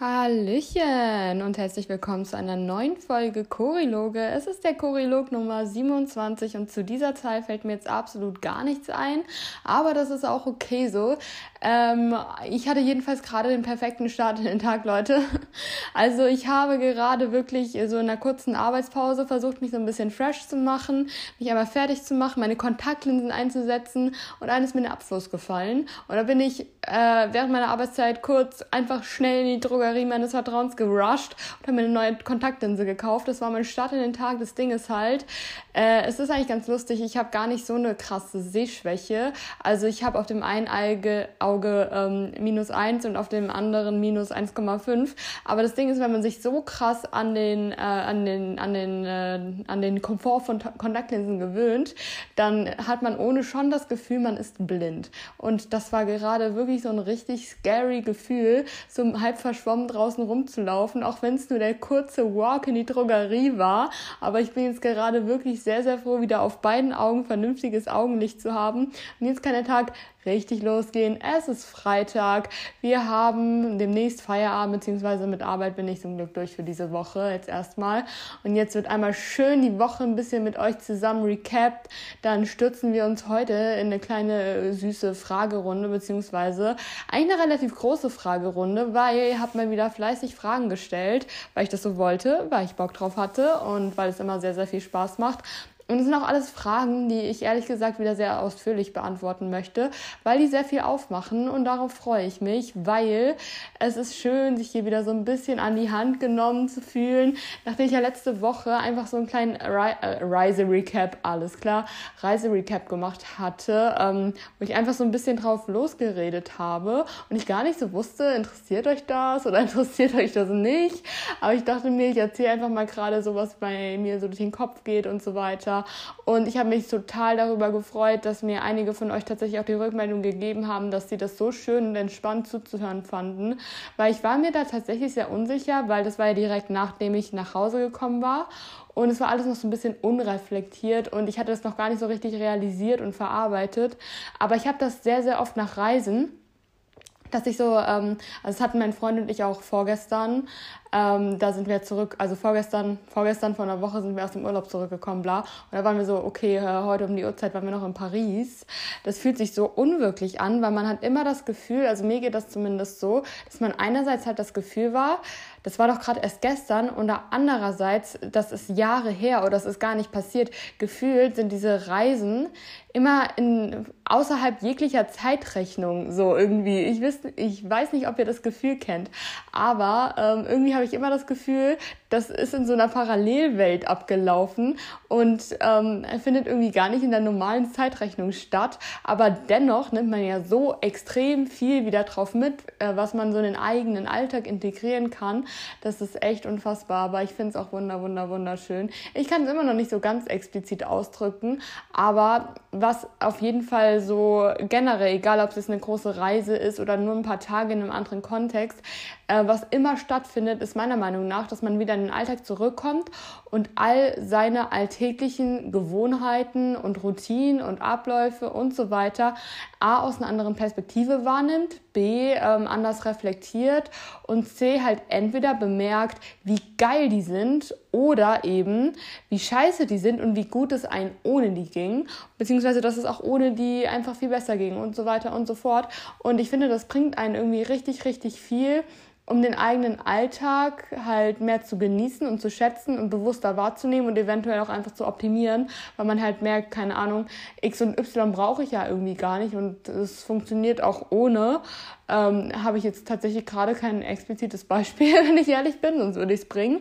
Hallöchen und herzlich willkommen zu einer neuen Folge Choriloge. Es ist der Chorilog Nummer 27 und zu dieser Zahl fällt mir jetzt absolut gar nichts ein, aber das ist auch okay so. Ähm, ich hatte jedenfalls gerade den perfekten Start in den Tag, Leute. Also ich habe gerade wirklich so in einer kurzen Arbeitspause versucht, mich so ein bisschen fresh zu machen, mich einmal fertig zu machen, meine Kontaktlinsen einzusetzen und ist mir der Abfluss gefallen. Und da bin ich äh, während meiner Arbeitszeit kurz einfach schnell in die Drogerie meines Vertrauens gerusht und habe mir eine neue Kontaktlinse gekauft. Das war mein Start in den Tag. Das Ding ist halt, äh, es ist eigentlich ganz lustig. Ich habe gar nicht so eine krasse Sehschwäche. Also ich habe auf dem einen Auge, Auge ähm, minus eins und auf dem anderen minus 1,5. Aber das Ding ist, wenn man sich so krass an den, äh, an den, an den, äh, an den Komfort von Kontaktlinsen gewöhnt, dann hat man ohne schon das Gefühl, man ist blind. Und das war gerade wirklich so ein richtig scary Gefühl, so halb verschwommen draußen rumzulaufen, auch wenn es nur der kurze Walk in die Drogerie war. Aber ich bin jetzt gerade wirklich sehr, sehr froh, wieder auf beiden Augen vernünftiges Augenlicht zu haben. Und jetzt kann der Tag richtig losgehen. Es ist Freitag. Wir haben demnächst Feierabend, beziehungsweise mit Arbeit bin ich zum Glück durch für diese Woche jetzt erstmal. Und jetzt wird einmal schön die Woche ein bisschen mit euch zusammen recapped. Dann stürzen wir uns heute in eine kleine süße Fragerunde, beziehungsweise eigentlich eine relativ große Fragerunde, weil ihr habt mal wieder fleißig Fragen gestellt, weil ich das so wollte, weil ich Bock drauf hatte und weil es immer sehr, sehr viel Spaß macht. Und es sind auch alles Fragen, die ich ehrlich gesagt wieder sehr ausführlich beantworten möchte, weil die sehr viel aufmachen. Und darauf freue ich mich, weil es ist schön, sich hier wieder so ein bisschen an die Hand genommen zu fühlen, nachdem ich ja letzte Woche einfach so einen kleinen äh, Reise-Recap, alles klar, Reise-Recap gemacht hatte, ähm, wo ich einfach so ein bisschen drauf losgeredet habe und ich gar nicht so wusste, interessiert euch das oder interessiert euch das nicht, aber ich dachte mir, ich erzähle einfach mal gerade so, was bei mir so durch den Kopf geht und so weiter und ich habe mich total darüber gefreut, dass mir einige von euch tatsächlich auch die Rückmeldung gegeben haben, dass sie das so schön und entspannt zuzuhören fanden. Weil ich war mir da tatsächlich sehr unsicher, weil das war ja direkt nachdem ich nach Hause gekommen war. Und es war alles noch so ein bisschen unreflektiert und ich hatte das noch gar nicht so richtig realisiert und verarbeitet. Aber ich habe das sehr, sehr oft nach Reisen dass ich so, ähm, also das hatten mein Freund und ich auch vorgestern, ähm, da sind wir zurück, also vorgestern, vorgestern vor einer Woche sind wir aus dem Urlaub zurückgekommen, bla. Und da waren wir so, okay, äh, heute um die Uhrzeit waren wir noch in Paris. Das fühlt sich so unwirklich an, weil man hat immer das Gefühl, also mir geht das zumindest so, dass man einerseits halt das Gefühl war, das war doch gerade erst gestern und andererseits, das ist Jahre her oder das ist gar nicht passiert. Gefühlt sind diese Reisen immer in, außerhalb jeglicher Zeitrechnung so irgendwie. Ich, wiss, ich weiß nicht, ob ihr das Gefühl kennt, aber ähm, irgendwie habe ich immer das Gefühl, das ist in so einer Parallelwelt abgelaufen und ähm, findet irgendwie gar nicht in der normalen Zeitrechnung statt. Aber dennoch nimmt man ja so extrem viel wieder drauf mit, äh, was man so in den eigenen Alltag integrieren kann. Das ist echt unfassbar. Aber ich finde es auch wunder, wunder, wunderschön. Ich kann es immer noch nicht so ganz explizit ausdrücken, aber was auf jeden Fall so generell, egal ob es eine große Reise ist oder nur ein paar Tage in einem anderen Kontext, äh, was immer stattfindet, ist meiner Meinung nach, dass man wieder in den Alltag zurückkommt und all seine alltäglichen Gewohnheiten und Routinen und Abläufe und so weiter A aus einer anderen Perspektive wahrnimmt, B ähm, anders reflektiert und C halt entweder bemerkt, wie geil die sind oder eben wie scheiße die sind und wie gut es einen ohne die ging, beziehungsweise dass es auch ohne die einfach viel besser ging und so weiter und so fort. Und ich finde, das bringt einen irgendwie richtig, richtig viel um den eigenen Alltag halt mehr zu genießen und zu schätzen und bewusster wahrzunehmen und eventuell auch einfach zu optimieren, weil man halt merkt, keine Ahnung, X und Y brauche ich ja irgendwie gar nicht und es funktioniert auch ohne ähm, habe ich jetzt tatsächlich gerade kein explizites Beispiel, wenn ich ehrlich bin, sonst würde ich es bringen.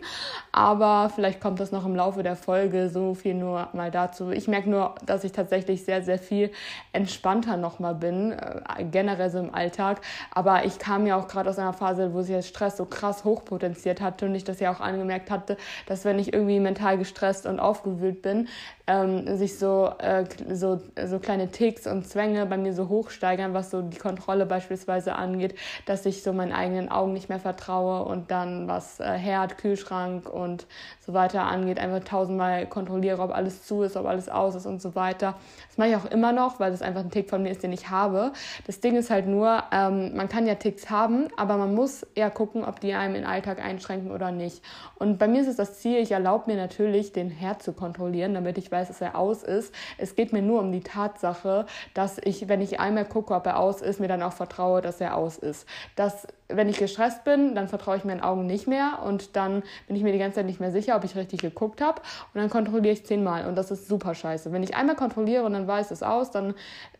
Aber vielleicht kommt das noch im Laufe der Folge, so viel nur mal dazu. Ich merke nur, dass ich tatsächlich sehr, sehr viel entspannter nochmal bin, äh, generell so im Alltag. Aber ich kam ja auch gerade aus einer Phase, wo sich der Stress so krass hochpotenziert hatte und ich das ja auch angemerkt hatte, dass wenn ich irgendwie mental gestresst und aufgewühlt bin, ähm, sich so, äh, so, so kleine Ticks und Zwänge bei mir so hochsteigern, was so die Kontrolle beispielsweise angeht, dass ich so meinen eigenen Augen nicht mehr vertraue und dann was äh, Herd, Kühlschrank und so weiter angeht, einfach tausendmal kontrolliere, ob alles zu ist, ob alles aus ist und so weiter. Das mache ich auch immer noch, weil das einfach ein Tick von mir ist, den ich habe. Das Ding ist halt nur, ähm, man kann ja Ticks haben, aber man muss eher gucken, ob die einem den Alltag einschränken oder nicht. Und bei mir ist es das Ziel, ich erlaube mir natürlich, den Herd zu kontrollieren, damit ich weiß, dass er aus ist. Es geht mir nur um die Tatsache, dass ich, wenn ich einmal gucke, ob er aus ist, mir dann auch vertraue, dass er aus ist. Das wenn ich gestresst bin, dann vertraue ich meinen Augen nicht mehr und dann bin ich mir die ganze Zeit nicht mehr sicher, ob ich richtig geguckt habe und dann kontrolliere ich zehnmal und das ist super scheiße. Wenn ich einmal kontrolliere und dann weiß es aus, dann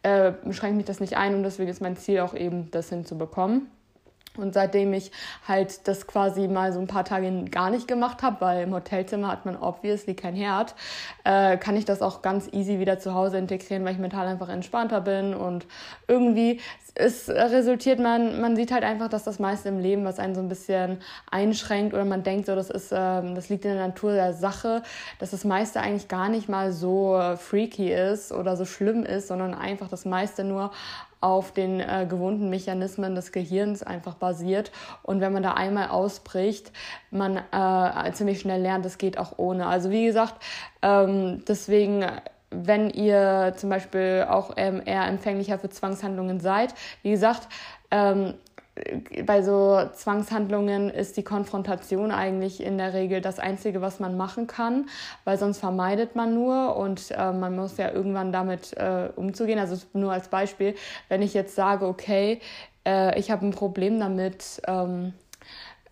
äh, schränkt mich das nicht ein und deswegen ist mein Ziel auch eben, das hinzubekommen. Und seitdem ich halt das quasi mal so ein paar Tage gar nicht gemacht habe, weil im Hotelzimmer hat man obviously kein Herd, äh, kann ich das auch ganz easy wieder zu Hause integrieren, weil ich mental einfach entspannter bin. Und irgendwie es resultiert man, man sieht halt einfach, dass das meiste im Leben, was einen so ein bisschen einschränkt oder man denkt so, das ist, ähm, das liegt in der Natur der Sache, dass das meiste eigentlich gar nicht mal so freaky ist oder so schlimm ist, sondern einfach das meiste nur auf den äh, gewohnten Mechanismen des Gehirns einfach basiert. Und wenn man da einmal ausbricht, man äh, ziemlich schnell lernt, das geht auch ohne. Also wie gesagt, ähm, deswegen wenn ihr zum Beispiel auch ähm, eher empfänglicher für Zwangshandlungen seid. Wie gesagt, ähm, bei so Zwangshandlungen ist die Konfrontation eigentlich in der Regel das Einzige, was man machen kann, weil sonst vermeidet man nur und äh, man muss ja irgendwann damit äh, umzugehen. Also nur als Beispiel, wenn ich jetzt sage, okay, äh, ich habe ein Problem damit, ähm,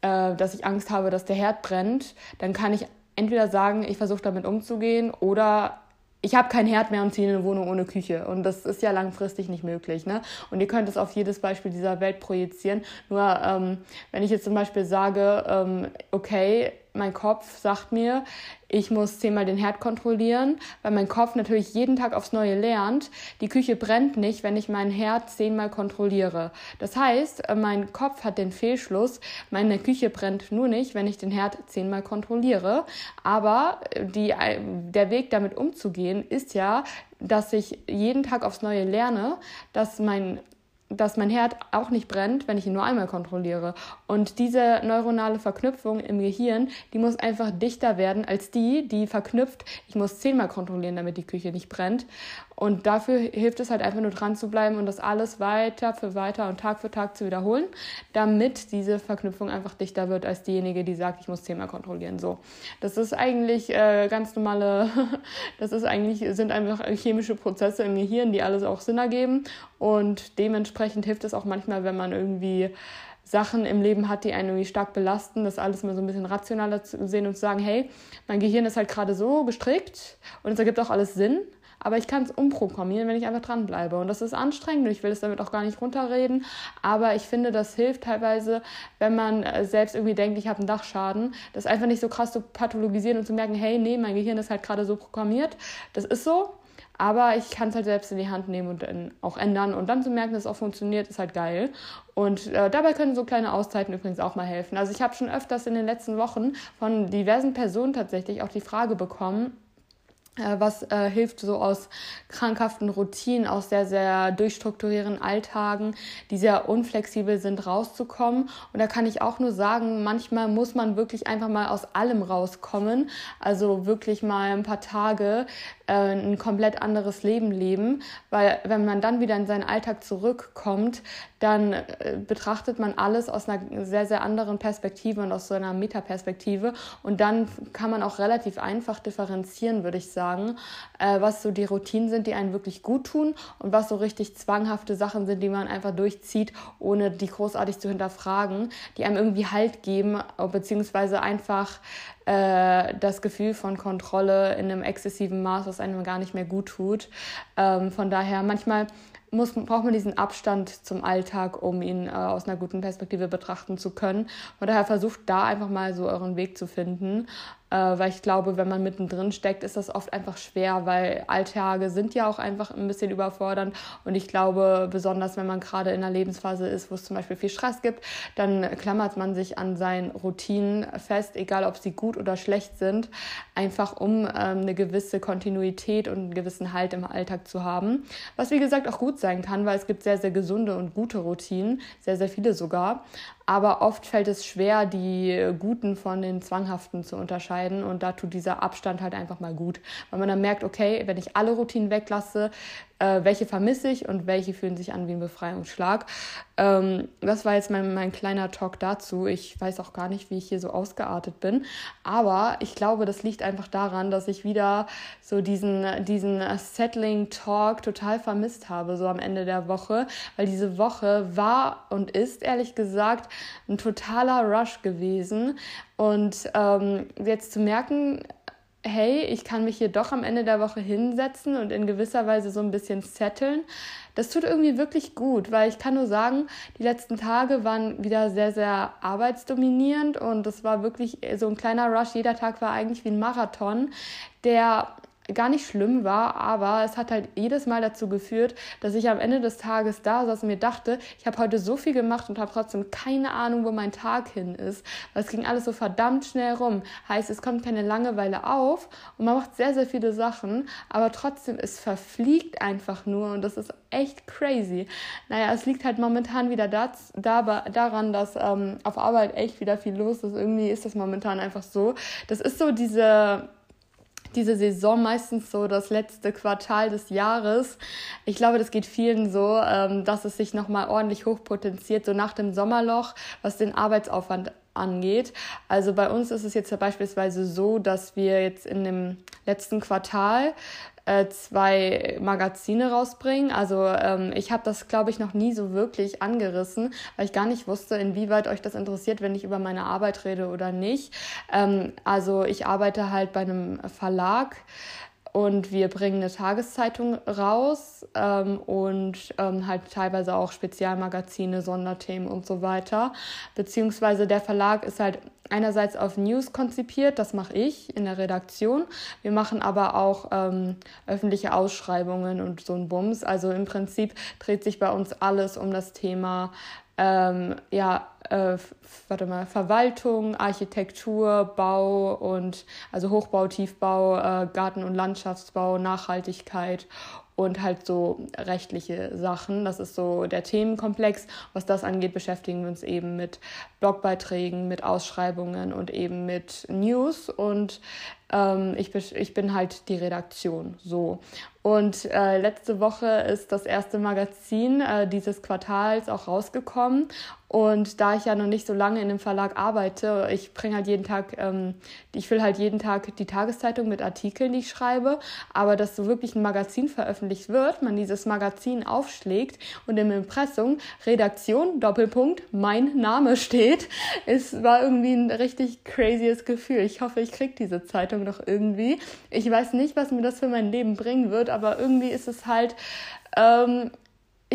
äh, dass ich Angst habe, dass der Herd brennt, dann kann ich entweder sagen, ich versuche damit umzugehen oder ich habe kein Herd mehr und ziehe in eine Wohnung ohne Küche. Und das ist ja langfristig nicht möglich. Ne? Und ihr könnt es auf jedes Beispiel dieser Welt projizieren. Nur ähm, wenn ich jetzt zum Beispiel sage, ähm, okay, mein Kopf sagt mir, ich muss zehnmal den Herd kontrollieren, weil mein Kopf natürlich jeden Tag aufs Neue lernt. Die Küche brennt nicht, wenn ich meinen Herd zehnmal kontrolliere. Das heißt, äh, mein Kopf hat den Fehlschluss, meine Küche brennt nur nicht, wenn ich den Herd zehnmal kontrolliere. Aber äh, die, äh, der Weg damit umzugehen ist ja, dass ich jeden Tag aufs Neue lerne, dass mein dass mein Herd auch nicht brennt, wenn ich ihn nur einmal kontrolliere. Und diese neuronale Verknüpfung im Gehirn, die muss einfach dichter werden als die, die verknüpft, ich muss zehnmal kontrollieren, damit die Küche nicht brennt. Und dafür hilft es halt einfach nur dran zu bleiben und das alles weiter für weiter und Tag für Tag zu wiederholen, damit diese Verknüpfung einfach dichter wird als diejenige, die sagt, ich muss zehnmal kontrollieren. So, das ist eigentlich äh, ganz normale, das ist eigentlich sind einfach chemische Prozesse im Gehirn, die alles auch Sinn ergeben. Und dementsprechend hilft es auch manchmal, wenn man irgendwie Sachen im Leben hat, die einen irgendwie stark belasten, das alles mal so ein bisschen rationaler zu sehen und zu sagen, hey, mein Gehirn ist halt gerade so gestrickt und es ergibt auch alles Sinn aber ich kann es umprogrammieren, wenn ich einfach dranbleibe. Und das ist anstrengend und ich will es damit auch gar nicht runterreden. Aber ich finde, das hilft teilweise, wenn man äh, selbst irgendwie denkt, ich habe einen Dachschaden, das einfach nicht so krass zu pathologisieren und zu merken, hey, nee, mein Gehirn ist halt gerade so programmiert. Das ist so. Aber ich kann es halt selbst in die Hand nehmen und dann auch ändern. Und dann zu merken, dass es auch funktioniert, ist halt geil. Und äh, dabei können so kleine Auszeiten übrigens auch mal helfen. Also ich habe schon öfters in den letzten Wochen von diversen Personen tatsächlich auch die Frage bekommen, was äh, hilft so aus krankhaften Routinen, aus sehr, sehr durchstrukturierenden Alltagen, die sehr unflexibel sind, rauszukommen. Und da kann ich auch nur sagen, manchmal muss man wirklich einfach mal aus allem rauskommen. Also wirklich mal ein paar Tage äh, ein komplett anderes Leben leben, weil wenn man dann wieder in seinen Alltag zurückkommt, dann äh, betrachtet man alles aus einer sehr, sehr anderen Perspektive und aus so einer Metaperspektive und dann kann man auch relativ einfach differenzieren, würde ich sagen, äh, was so die Routinen sind, die einen wirklich gut tun und was so richtig zwanghafte Sachen sind, die man einfach durchzieht, ohne die großartig zu hinterfragen, die einem irgendwie Halt geben, beziehungsweise einfach äh, das Gefühl von Kontrolle in einem exzessiven Maß, was einem gar nicht mehr gut tut. Ähm, von daher manchmal muss, braucht man diesen Abstand zum Alltag, um ihn äh, aus einer guten Perspektive betrachten zu können. Von daher versucht da einfach mal so euren Weg zu finden. Äh, weil ich glaube, wenn man mittendrin steckt, ist das oft einfach schwer, weil Alltage sind ja auch einfach ein bisschen überfordernd und ich glaube, besonders wenn man gerade in einer Lebensphase ist, wo es zum Beispiel viel Stress gibt, dann klammert man sich an seinen Routinen fest, egal ob sie gut oder schlecht sind, einfach um ähm, eine gewisse Kontinuität und einen gewissen Halt im Alltag zu haben, was wie gesagt auch gut sein kann, weil es gibt sehr, sehr gesunde und gute Routinen, sehr, sehr viele sogar. Aber oft fällt es schwer, die guten von den zwanghaften zu unterscheiden. Und da tut dieser Abstand halt einfach mal gut. Weil man dann merkt, okay, wenn ich alle Routinen weglasse, äh, welche vermisse ich und welche fühlen sich an wie ein Befreiungsschlag. Ähm, das war jetzt mein, mein kleiner Talk dazu. Ich weiß auch gar nicht, wie ich hier so ausgeartet bin. Aber ich glaube, das liegt einfach daran, dass ich wieder so diesen, diesen Settling Talk total vermisst habe, so am Ende der Woche. Weil diese Woche war und ist, ehrlich gesagt, ein totaler Rush gewesen. Und ähm, jetzt zu merken, hey, ich kann mich hier doch am Ende der Woche hinsetzen und in gewisser Weise so ein bisschen setteln. Das tut irgendwie wirklich gut, weil ich kann nur sagen, die letzten Tage waren wieder sehr, sehr arbeitsdominierend und es war wirklich so ein kleiner Rush. Jeder Tag war eigentlich wie ein Marathon, der gar nicht schlimm war, aber es hat halt jedes Mal dazu geführt, dass ich am Ende des Tages da saß und mir dachte, ich habe heute so viel gemacht und habe trotzdem keine Ahnung, wo mein Tag hin ist. Weil es ging alles so verdammt schnell rum. Heißt, es kommt keine Langeweile auf und man macht sehr, sehr viele Sachen, aber trotzdem, es verfliegt einfach nur und das ist echt crazy. Naja, es liegt halt momentan wieder das, da, daran, dass ähm, auf Arbeit echt wieder viel los ist. Irgendwie ist das momentan einfach so. Das ist so diese diese Saison meistens so das letzte Quartal des Jahres. Ich glaube, das geht vielen so, ähm, dass es sich nochmal ordentlich hochpotenziert, so nach dem Sommerloch, was den Arbeitsaufwand angeht. Also bei uns ist es jetzt ja beispielsweise so, dass wir jetzt in dem letzten Quartal äh, zwei Magazine rausbringen. Also ähm, ich habe das, glaube ich, noch nie so wirklich angerissen, weil ich gar nicht wusste, inwieweit euch das interessiert, wenn ich über meine Arbeit rede oder nicht. Ähm, also ich arbeite halt bei einem Verlag und wir bringen eine Tageszeitung raus ähm, und ähm, halt teilweise auch Spezialmagazine, Sonderthemen und so weiter. Beziehungsweise der Verlag ist halt einerseits auf News konzipiert, das mache ich in der Redaktion. Wir machen aber auch ähm, öffentliche Ausschreibungen und so ein Bums. Also im Prinzip dreht sich bei uns alles um das Thema ähm, ja, äh, warte mal, Verwaltung, Architektur, Bau und also Hochbau, Tiefbau, äh, Garten- und Landschaftsbau, Nachhaltigkeit und halt so rechtliche Sachen. Das ist so der Themenkomplex. Was das angeht, beschäftigen wir uns eben mit Blogbeiträgen, mit Ausschreibungen und eben mit News. Und ähm, ich, ich bin halt die Redaktion so. Und äh, letzte Woche ist das erste Magazin äh, dieses Quartals auch rausgekommen. Und da ich ja noch nicht so lange in dem Verlag arbeite, ich bringe halt jeden Tag, ähm, ich will halt jeden Tag die Tageszeitung mit Artikeln, die ich schreibe, aber dass so wirklich ein Magazin veröffentlicht wird, man dieses Magazin aufschlägt und im Impressum Redaktion, Doppelpunkt, mein Name steht, es war irgendwie ein richtig crazyes Gefühl. Ich hoffe, ich kriege diese Zeitung noch irgendwie. Ich weiß nicht, was mir das für mein Leben bringen wird, aber irgendwie ist es halt ähm,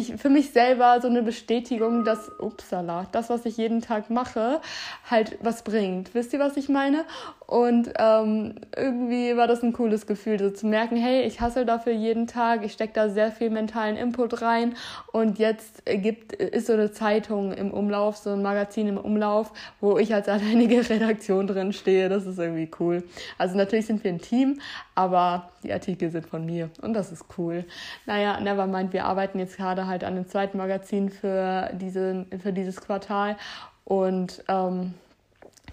ich, für mich selber so eine Bestätigung, dass, upsala, das, was ich jeden Tag mache, halt was bringt. Wisst ihr, was ich meine? Und ähm, irgendwie war das ein cooles Gefühl, so zu merken, hey, ich hasse dafür jeden Tag, ich stecke da sehr viel mentalen Input rein und jetzt gibt, ist so eine Zeitung im Umlauf, so ein Magazin im Umlauf, wo ich als alleinige Redaktion drin stehe. Das ist irgendwie cool. Also natürlich sind wir ein Team, aber die Artikel sind von mir und das ist cool. Naja, nevermind, wir arbeiten jetzt gerade halt an dem zweiten Magazin für, diese, für dieses Quartal und ähm,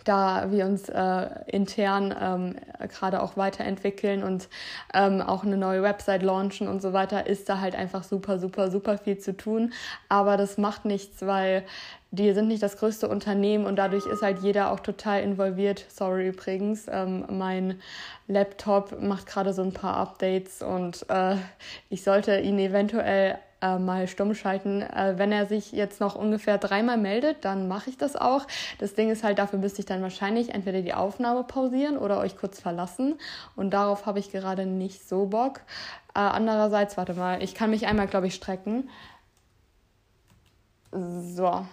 da wir uns äh, intern ähm, gerade auch weiterentwickeln und ähm, auch eine neue Website launchen und so weiter, ist da halt einfach super, super, super viel zu tun. Aber das macht nichts, weil die sind nicht das größte Unternehmen und dadurch ist halt jeder auch total involviert. Sorry übrigens, ähm, mein Laptop macht gerade so ein paar Updates und äh, ich sollte ihn eventuell äh, mal stumm schalten. Äh, wenn er sich jetzt noch ungefähr dreimal meldet, dann mache ich das auch. Das Ding ist halt, dafür müsste ich dann wahrscheinlich entweder die Aufnahme pausieren oder euch kurz verlassen. Und darauf habe ich gerade nicht so Bock. Äh, andererseits, warte mal, ich kann mich einmal, glaube ich, strecken. So.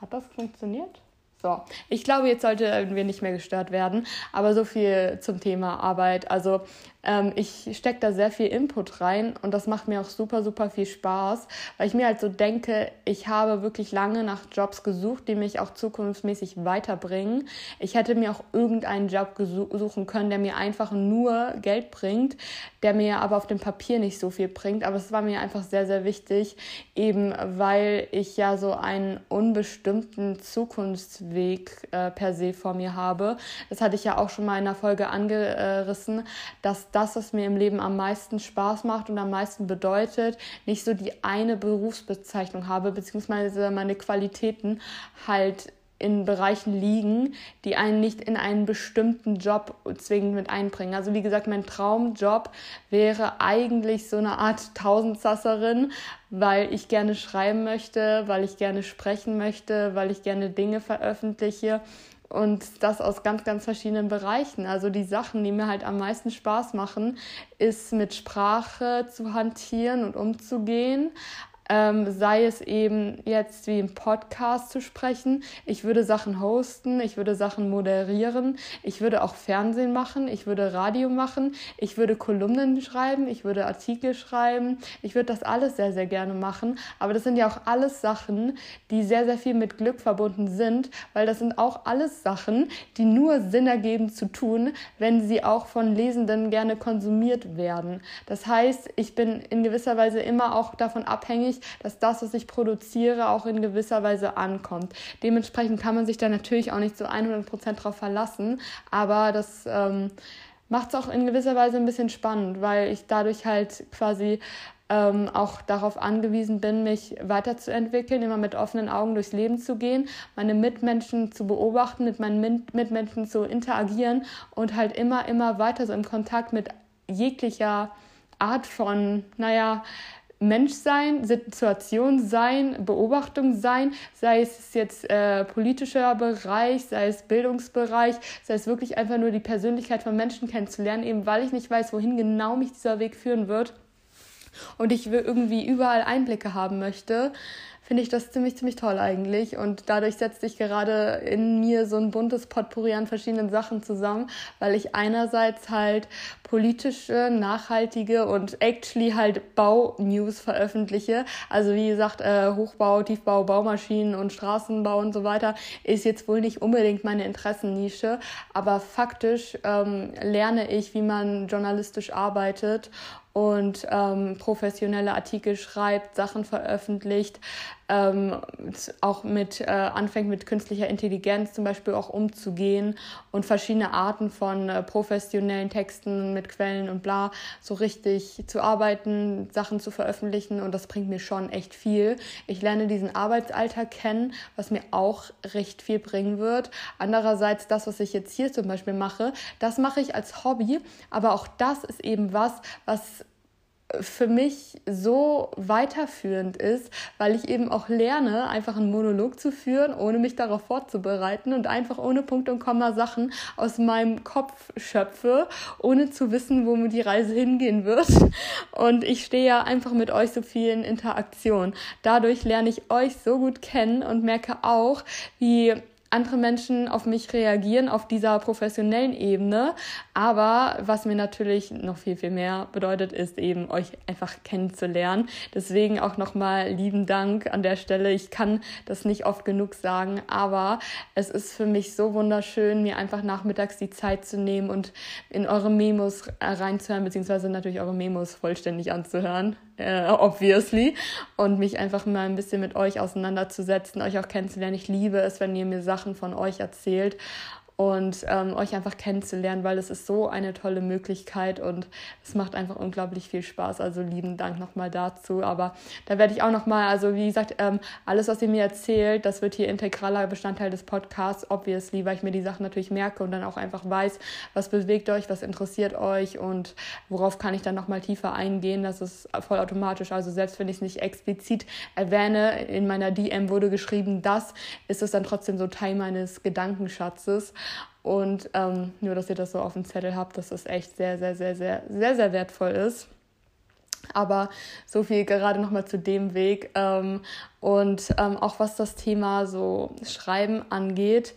Hat das funktioniert? So, ich glaube, jetzt sollten wir nicht mehr gestört werden, aber so viel zum Thema Arbeit. Also ähm, ich stecke da sehr viel Input rein und das macht mir auch super, super viel Spaß, weil ich mir halt so denke, ich habe wirklich lange nach Jobs gesucht, die mich auch zukunftsmäßig weiterbringen. Ich hätte mir auch irgendeinen Job suchen können, der mir einfach nur Geld bringt, der mir aber auf dem Papier nicht so viel bringt. Aber es war mir einfach sehr, sehr wichtig, eben weil ich ja so einen unbestimmten Zukunftsweg äh, per se vor mir habe. Das hatte ich ja auch schon mal in einer Folge angerissen, dass das, was mir im Leben am meisten Spaß macht und am meisten bedeutet, nicht so die eine Berufsbezeichnung habe, beziehungsweise meine Qualitäten halt in Bereichen liegen, die einen nicht in einen bestimmten Job zwingend mit einbringen. Also wie gesagt, mein Traumjob wäre eigentlich so eine Art Tausendsasserin, weil ich gerne schreiben möchte, weil ich gerne sprechen möchte, weil ich gerne Dinge veröffentliche und das aus ganz, ganz verschiedenen Bereichen. Also die Sachen, die mir halt am meisten Spaß machen, ist mit Sprache zu hantieren und umzugehen, ähm, sei es eben jetzt wie im Podcast zu sprechen. Ich würde Sachen hosten, ich würde Sachen moderieren, ich würde auch Fernsehen machen, ich würde Radio machen, ich würde Kolumnen schreiben, ich würde Artikel schreiben, ich würde das alles sehr, sehr gerne machen. Aber das sind ja auch alles Sachen, die sehr, sehr viel mit Glück verbunden sind, weil das sind auch alles Sachen, die nur Sinn ergeben zu tun, wenn sie auch von Lesenden gerne konsumiert werden. Das heißt, ich bin in gewisser Weise immer auch davon abhängig, wichtig, dass das, was ich produziere, auch in gewisser Weise ankommt. Dementsprechend kann man sich da natürlich auch nicht zu 100% drauf verlassen, aber das ähm, macht es auch in gewisser Weise ein bisschen spannend, weil ich dadurch halt quasi ähm, auch darauf angewiesen bin, mich weiterzuentwickeln, immer mit offenen Augen durchs Leben zu gehen, meine Mitmenschen zu beobachten, mit meinen Mitmenschen zu interagieren und halt immer, immer weiter so im Kontakt mit jeglicher Art von, naja, Mensch sein, Situation sein, Beobachtung sein, sei es jetzt äh, politischer Bereich, sei es Bildungsbereich, sei es wirklich einfach nur die Persönlichkeit von Menschen kennenzulernen, eben weil ich nicht weiß, wohin genau mich dieser Weg führen wird und ich irgendwie überall Einblicke haben möchte, finde ich das ziemlich, ziemlich toll eigentlich. Und dadurch setzt sich gerade in mir so ein buntes Potpourri an verschiedenen Sachen zusammen, weil ich einerseits halt politische, nachhaltige und actually halt Bau-News veröffentliche. Also wie gesagt, äh, Hochbau, Tiefbau, Baumaschinen und Straßenbau und so weiter ist jetzt wohl nicht unbedingt meine Interessennische, aber faktisch ähm, lerne ich, wie man journalistisch arbeitet und ähm, professionelle Artikel schreibt, Sachen veröffentlicht, ähm, auch mit äh, anfängt mit künstlicher Intelligenz zum Beispiel auch umzugehen und verschiedene Arten von äh, professionellen Texten mit Quellen und bla so richtig zu arbeiten, Sachen zu veröffentlichen und das bringt mir schon echt viel. Ich lerne diesen Arbeitsalltag kennen, was mir auch recht viel bringen wird. Andererseits das, was ich jetzt hier zum Beispiel mache, das mache ich als Hobby, aber auch das ist eben was, was für mich so weiterführend ist, weil ich eben auch lerne, einfach einen Monolog zu führen, ohne mich darauf vorzubereiten und einfach ohne Punkt und Komma Sachen aus meinem Kopf schöpfe, ohne zu wissen, wo mir die Reise hingehen wird. Und ich stehe ja einfach mit euch so viel in Interaktion. Dadurch lerne ich euch so gut kennen und merke auch, wie andere Menschen auf mich reagieren auf dieser professionellen Ebene. Aber was mir natürlich noch viel, viel mehr bedeutet, ist eben euch einfach kennenzulernen. Deswegen auch nochmal lieben Dank an der Stelle. Ich kann das nicht oft genug sagen, aber es ist für mich so wunderschön, mir einfach nachmittags die Zeit zu nehmen und in eure Memos reinzuhören, beziehungsweise natürlich eure Memos vollständig anzuhören äh, obviously. Und mich einfach mal ein bisschen mit euch auseinanderzusetzen, euch auch kennenzulernen. Ich liebe es, wenn ihr mir Sachen von euch erzählt und ähm, euch einfach kennenzulernen, weil es ist so eine tolle Möglichkeit und es macht einfach unglaublich viel Spaß. Also lieben Dank nochmal dazu. Aber da werde ich auch nochmal, also wie gesagt, ähm, alles, was ihr mir erzählt, das wird hier integraler Bestandteil des Podcasts, obviously, weil ich mir die Sachen natürlich merke und dann auch einfach weiß, was bewegt euch, was interessiert euch und worauf kann ich dann nochmal tiefer eingehen. Das ist vollautomatisch. Also selbst wenn ich es nicht explizit erwähne, in meiner DM wurde geschrieben, das ist es dann trotzdem so Teil meines Gedankenschatzes. Und ähm, nur, dass ihr das so auf dem Zettel habt, dass das echt sehr, sehr, sehr, sehr, sehr, sehr wertvoll ist. Aber so viel gerade nochmal zu dem Weg. Ähm, und ähm, auch was das Thema so Schreiben angeht,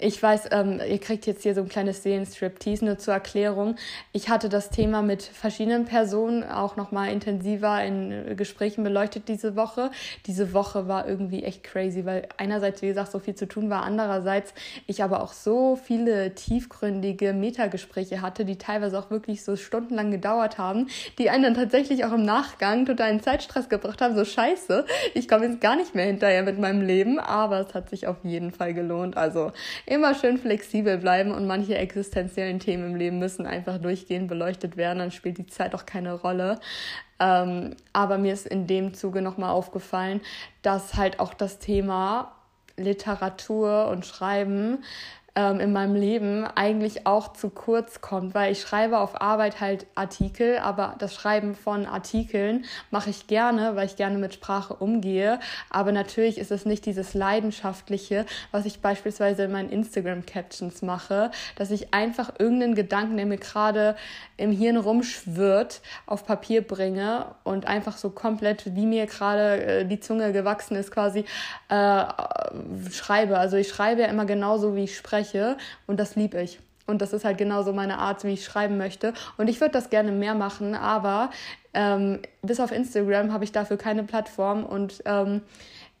ich weiß, ähm, ihr kriegt jetzt hier so ein kleines Seelenstriptease, nur zur Erklärung. Ich hatte das Thema mit verschiedenen Personen auch nochmal intensiver in Gesprächen beleuchtet diese Woche. Diese Woche war irgendwie echt crazy, weil einerseits, wie gesagt, so viel zu tun war, andererseits ich aber auch so viele tiefgründige Metagespräche hatte, die teilweise auch wirklich so stundenlang gedauert haben, die einen dann tatsächlich auch im Nachgang totalen Zeitstress gebracht haben. So scheiße, ich komme jetzt gar nicht mehr hinterher mit meinem Leben, aber es hat sich auf jeden Fall gelohnt. Also immer schön flexibel bleiben und manche existenziellen Themen im Leben müssen einfach durchgehend beleuchtet werden, dann spielt die Zeit auch keine Rolle. Ähm, aber mir ist in dem Zuge nochmal aufgefallen, dass halt auch das Thema Literatur und Schreiben ähm, in meinem Leben eigentlich auch zu kurz kommt, weil ich schreibe auf Arbeit halt Artikel, aber das Schreiben von Artikeln mache ich gerne, weil ich gerne mit Sprache umgehe. Aber natürlich ist es nicht dieses Leidenschaftliche, was ich beispielsweise in meinen Instagram-Captions mache, dass ich einfach irgendeinen Gedanken, der mir gerade im Hirn rumschwirrt, auf Papier bringe und einfach so komplett, wie mir gerade äh, die Zunge gewachsen ist, quasi äh, schreibe. Also ich schreibe ja immer genauso, wie ich spreche und das liebe ich. Und das ist halt genauso meine Art, wie ich schreiben möchte. Und ich würde das gerne mehr machen, aber ähm, bis auf Instagram habe ich dafür keine Plattform und ähm,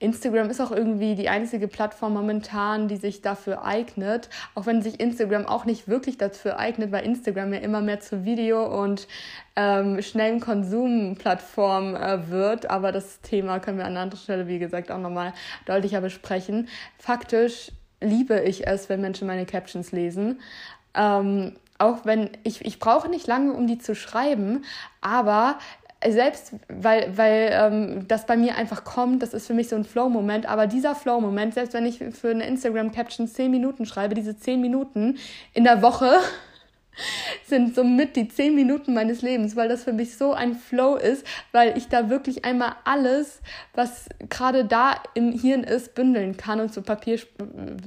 Instagram ist auch irgendwie die einzige Plattform momentan, die sich dafür eignet, auch wenn sich Instagram auch nicht wirklich dafür eignet, weil Instagram ja immer mehr zur Video- und ähm, schnellen Konsumplattform äh, wird. Aber das Thema können wir an anderer Stelle, wie gesagt, auch nochmal deutlicher besprechen. Faktisch liebe ich es, wenn Menschen meine Captions lesen. Ähm, auch wenn ich, ich brauche nicht lange, um die zu schreiben, aber selbst weil, weil ähm, das bei mir einfach kommt, das ist für mich so ein Flow-Moment, aber dieser Flow-Moment, selbst wenn ich für eine Instagram-Caption zehn Minuten schreibe, diese zehn Minuten in der Woche sind somit die zehn Minuten meines Lebens, weil das für mich so ein Flow ist, weil ich da wirklich einmal alles, was gerade da im Hirn ist, bündeln kann und zu Papier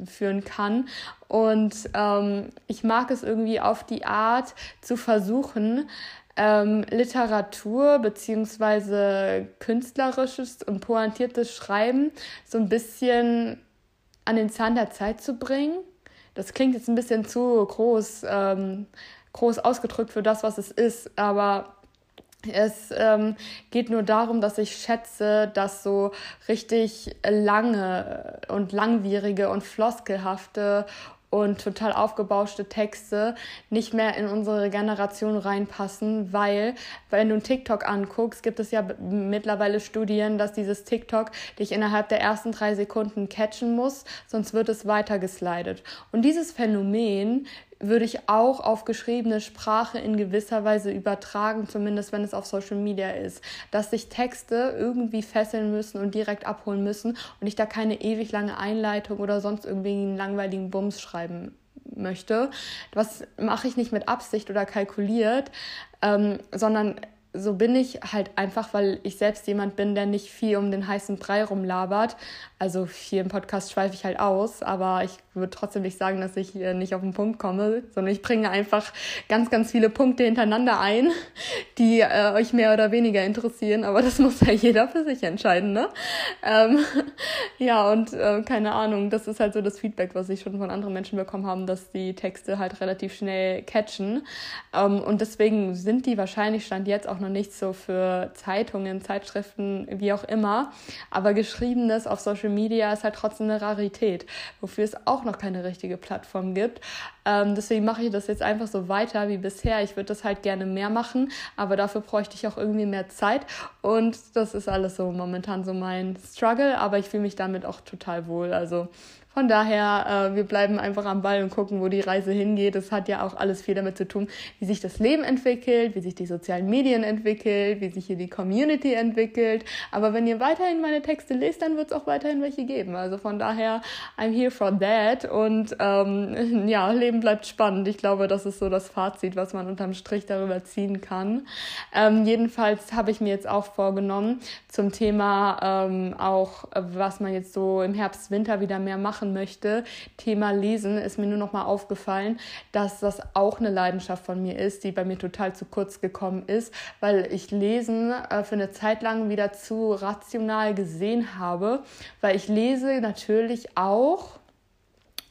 führen kann. Und ähm, ich mag es irgendwie auf die Art zu versuchen, ähm, Literatur beziehungsweise künstlerisches und pointiertes Schreiben so ein bisschen an den Zahn der Zeit zu bringen. Das klingt jetzt ein bisschen zu groß, ähm, groß ausgedrückt für das, was es ist, aber es ähm, geht nur darum, dass ich schätze, dass so richtig lange und langwierige und floskelhafte und total aufgebauschte Texte nicht mehr in unsere Generation reinpassen, weil, wenn du TikTok anguckst, gibt es ja mittlerweile Studien, dass dieses TikTok dich innerhalb der ersten drei Sekunden catchen muss, sonst wird es weiter geslidet. Und dieses Phänomen würde ich auch auf geschriebene Sprache in gewisser Weise übertragen, zumindest wenn es auf Social Media ist, dass sich Texte irgendwie fesseln müssen und direkt abholen müssen und ich da keine ewig lange Einleitung oder sonst irgendwie einen langweiligen Bums schreiben möchte. Was mache ich nicht mit Absicht oder kalkuliert, ähm, sondern so bin ich halt einfach, weil ich selbst jemand bin, der nicht viel um den heißen Brei rumlabert. Also hier im Podcast schweife ich halt aus, aber ich würde trotzdem nicht sagen, dass ich hier nicht auf den Punkt komme, sondern ich bringe einfach ganz, ganz viele Punkte hintereinander ein, die äh, euch mehr oder weniger interessieren, aber das muss ja jeder für sich entscheiden, ne? Ähm, ja, und äh, keine Ahnung, das ist halt so das Feedback, was ich schon von anderen Menschen bekommen habe, dass die Texte halt relativ schnell catchen. Ähm, und deswegen sind die wahrscheinlich Stand jetzt auch noch nicht so für Zeitungen, Zeitschriften, wie auch immer. Aber geschriebenes auf Social Media ist halt trotzdem eine Rarität, wofür es auch noch keine richtige Plattform gibt. Ähm, deswegen mache ich das jetzt einfach so weiter wie bisher. Ich würde das halt gerne mehr machen, aber dafür bräuchte ich auch irgendwie mehr Zeit. Und das ist alles so momentan so mein Struggle, aber ich fühle mich damit auch total wohl. Also von daher, äh, wir bleiben einfach am Ball und gucken, wo die Reise hingeht. Es hat ja auch alles viel damit zu tun, wie sich das Leben entwickelt, wie sich die sozialen Medien entwickelt, wie sich hier die Community entwickelt. Aber wenn ihr weiterhin meine Texte lest, dann wird es auch weiterhin welche geben. Also von daher, I'm here for that. Und ähm, ja, Leben bleibt spannend. Ich glaube, das ist so das Fazit, was man unterm Strich darüber ziehen kann. Ähm, jedenfalls habe ich mir jetzt auch vorgenommen, zum Thema ähm, auch, was man jetzt so im Herbst, Winter wieder mehr machen machen möchte. Thema Lesen ist mir nur noch mal aufgefallen, dass das auch eine Leidenschaft von mir ist, die bei mir total zu kurz gekommen ist, weil ich Lesen äh, für eine Zeit lang wieder zu rational gesehen habe, weil ich lese natürlich auch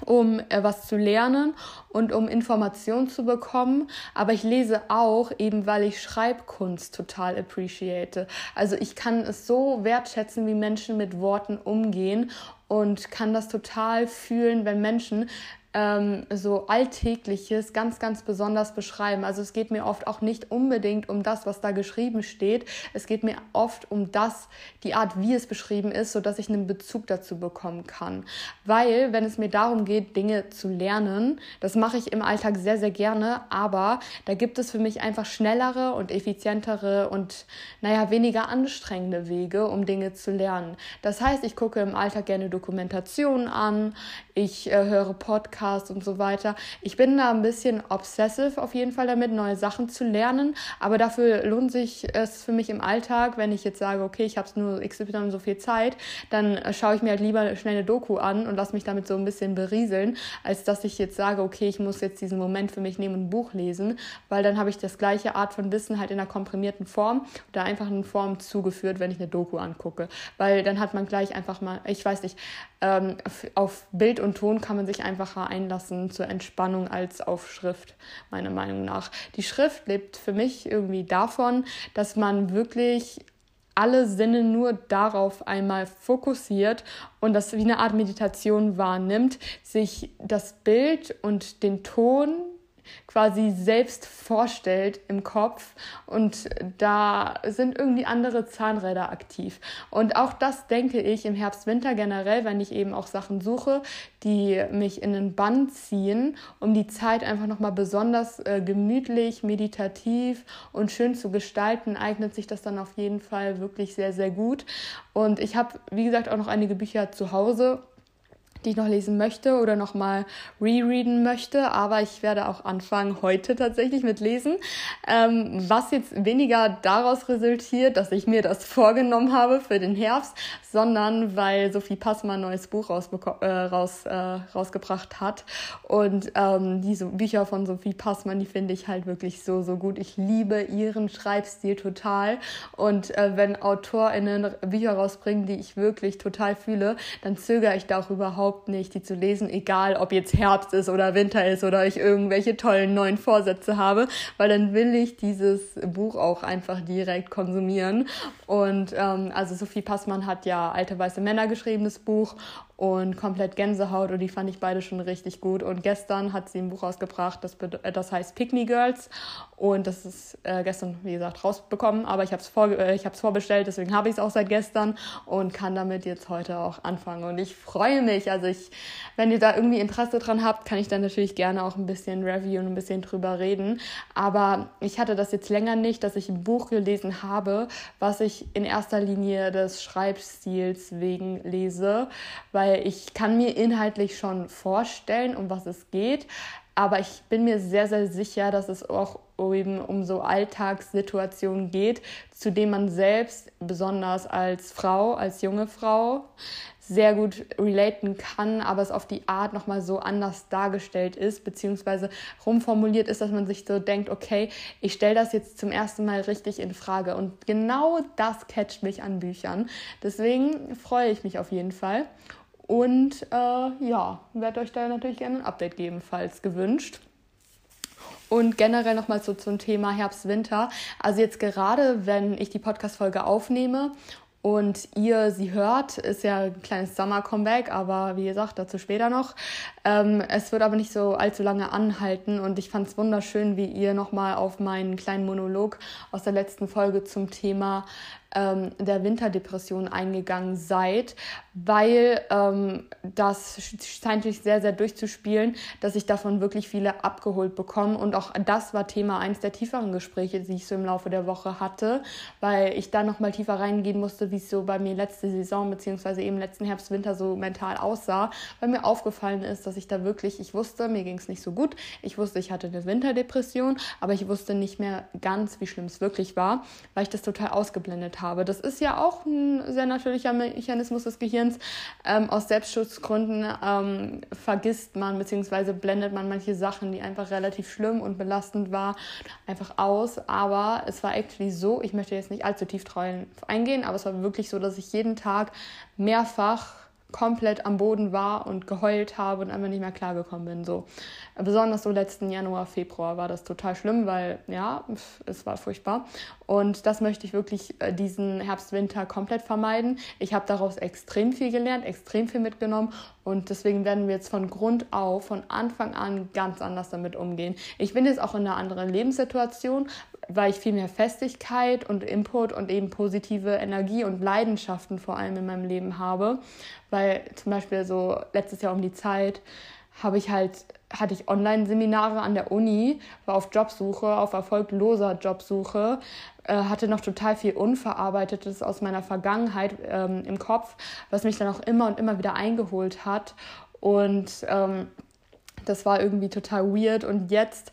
um äh, was zu lernen und um Informationen zu bekommen. Aber ich lese auch eben, weil ich Schreibkunst total appreciate. Also ich kann es so wertschätzen, wie Menschen mit Worten umgehen und kann das total fühlen, wenn Menschen ähm, so Alltägliches ganz, ganz besonders beschreiben. Also es geht mir oft auch nicht unbedingt um das, was da geschrieben steht. Es geht mir oft um das, die Art, wie es beschrieben ist, sodass ich einen Bezug dazu bekommen kann. Weil, wenn es mir darum geht, Dinge zu lernen, das mache ich im Alltag sehr, sehr gerne, aber da gibt es für mich einfach schnellere und effizientere und, naja, weniger anstrengende Wege, um Dinge zu lernen. Das heißt, ich gucke im Alltag gerne Dokumentationen an, ich äh, höre Podcasts, Podcasts und so weiter. Ich bin da ein bisschen obsessive auf jeden Fall damit, neue Sachen zu lernen, aber dafür lohnt sich es für mich im Alltag, wenn ich jetzt sage, okay, ich habe es nur XY so viel Zeit, dann schaue ich mir halt lieber schnell eine Doku an und lasse mich damit so ein bisschen berieseln, als dass ich jetzt sage, okay, ich muss jetzt diesen Moment für mich nehmen und ein Buch lesen, weil dann habe ich das gleiche Art von Wissen halt in einer komprimierten Form oder einfach in Form zugeführt, wenn ich eine Doku angucke, weil dann hat man gleich einfach mal, ich weiß nicht, ähm, auf Bild und Ton kann man sich einfacher einlassen zur Entspannung als auf Schrift, meiner Meinung nach. Die Schrift lebt für mich irgendwie davon, dass man wirklich alle Sinne nur darauf einmal fokussiert und das wie eine Art Meditation wahrnimmt, sich das Bild und den Ton quasi selbst vorstellt im Kopf und da sind irgendwie andere Zahnräder aktiv. Und auch das denke ich im Herbst, Winter generell, wenn ich eben auch Sachen suche, die mich in den Bann ziehen, um die Zeit einfach nochmal besonders äh, gemütlich, meditativ und schön zu gestalten, eignet sich das dann auf jeden Fall wirklich sehr, sehr gut. Und ich habe, wie gesagt, auch noch einige Bücher zu Hause die ich noch lesen möchte oder noch mal rereaden möchte. Aber ich werde auch anfangen heute tatsächlich mit Lesen, ähm, was jetzt weniger daraus resultiert, dass ich mir das vorgenommen habe für den Herbst, sondern weil Sophie Passmann ein neues Buch äh, raus, äh, rausgebracht hat. Und ähm, diese Bücher von Sophie Passmann, die finde ich halt wirklich so, so gut. Ich liebe ihren Schreibstil total. Und äh, wenn AutorInnen Bücher rausbringen, die ich wirklich total fühle, dann zögere ich da auch überhaupt überhaupt nicht, die zu lesen, egal ob jetzt Herbst ist oder Winter ist oder ich irgendwelche tollen neuen Vorsätze habe, weil dann will ich dieses Buch auch einfach direkt konsumieren. Und ähm, also Sophie Passmann hat ja Alte weiße Männer geschrieben, das Buch und komplett Gänsehaut und die fand ich beide schon richtig gut. Und gestern hat sie ein Buch rausgebracht, das, äh, das heißt Pick Girls und das ist äh, gestern, wie gesagt, rausbekommen, aber ich habe es vor, äh, vorbestellt, deswegen habe ich es auch seit gestern und kann damit jetzt heute auch anfangen. Und ich freue mich, also ich, wenn ihr da irgendwie Interesse dran habt, kann ich dann natürlich gerne auch ein bisschen reviewen, ein bisschen drüber reden. Aber ich hatte das jetzt länger nicht, dass ich ein Buch gelesen habe, was ich in erster Linie des Schreibstils wegen lese, weil ich kann mir inhaltlich schon vorstellen, um was es geht, aber ich bin mir sehr, sehr sicher, dass es auch eben um so Alltagssituationen geht, zu denen man selbst, besonders als Frau, als junge Frau, sehr gut relaten kann, aber es auf die Art nochmal so anders dargestellt ist, beziehungsweise rumformuliert ist, dass man sich so denkt, okay, ich stelle das jetzt zum ersten Mal richtig in Frage. Und genau das catcht mich an Büchern. Deswegen freue ich mich auf jeden Fall. Und äh, ja, werde euch da natürlich gerne ein Update geben, falls gewünscht. Und generell nochmal so zum Thema Herbst-Winter. Also jetzt gerade, wenn ich die Podcast-Folge aufnehme und ihr sie hört, ist ja ein kleines Summer-Comeback, aber wie gesagt, dazu später noch. Ähm, es wird aber nicht so allzu lange anhalten und ich fand es wunderschön, wie ihr nochmal auf meinen kleinen Monolog aus der letzten Folge zum Thema ähm, der Winterdepression eingegangen seid, weil ähm, das scheint sich sehr, sehr durchzuspielen, dass ich davon wirklich viele abgeholt bekomme. Und auch das war Thema eines der tieferen Gespräche, die ich so im Laufe der Woche hatte, weil ich da nochmal tiefer reingehen musste, wie es so bei mir letzte Saison beziehungsweise eben letzten Herbst, Winter so mental aussah, weil mir aufgefallen ist, dass ich da wirklich, ich wusste, mir ging es nicht so gut. Ich wusste, ich hatte eine Winterdepression, aber ich wusste nicht mehr ganz, wie schlimm es wirklich war, weil ich das total ausgeblendet habe habe. Das ist ja auch ein sehr natürlicher Mechanismus des Gehirns. Ähm, aus Selbstschutzgründen ähm, vergisst man bzw. blendet man manche Sachen, die einfach relativ schlimm und belastend war, einfach aus. Aber es war actually so, ich möchte jetzt nicht allzu tief eingehen, aber es war wirklich so, dass ich jeden Tag mehrfach komplett am Boden war und geheult habe und einfach nicht mehr klargekommen bin. So. Besonders so letzten Januar, Februar war das total schlimm, weil ja, es war furchtbar. Und das möchte ich wirklich äh, diesen Herbst, Winter komplett vermeiden. Ich habe daraus extrem viel gelernt, extrem viel mitgenommen und deswegen werden wir jetzt von Grund auf, von Anfang an ganz anders damit umgehen. Ich bin jetzt auch in einer anderen Lebenssituation, weil ich viel mehr Festigkeit und Input und eben positive Energie und Leidenschaften vor allem in meinem Leben habe. Weil zum Beispiel so letztes Jahr um die Zeit habe ich halt hatte ich Online-Seminare an der Uni, war auf Jobsuche, auf erfolgloser Jobsuche, hatte noch total viel Unverarbeitetes aus meiner Vergangenheit ähm, im Kopf, was mich dann auch immer und immer wieder eingeholt hat. Und ähm, das war irgendwie total weird. Und jetzt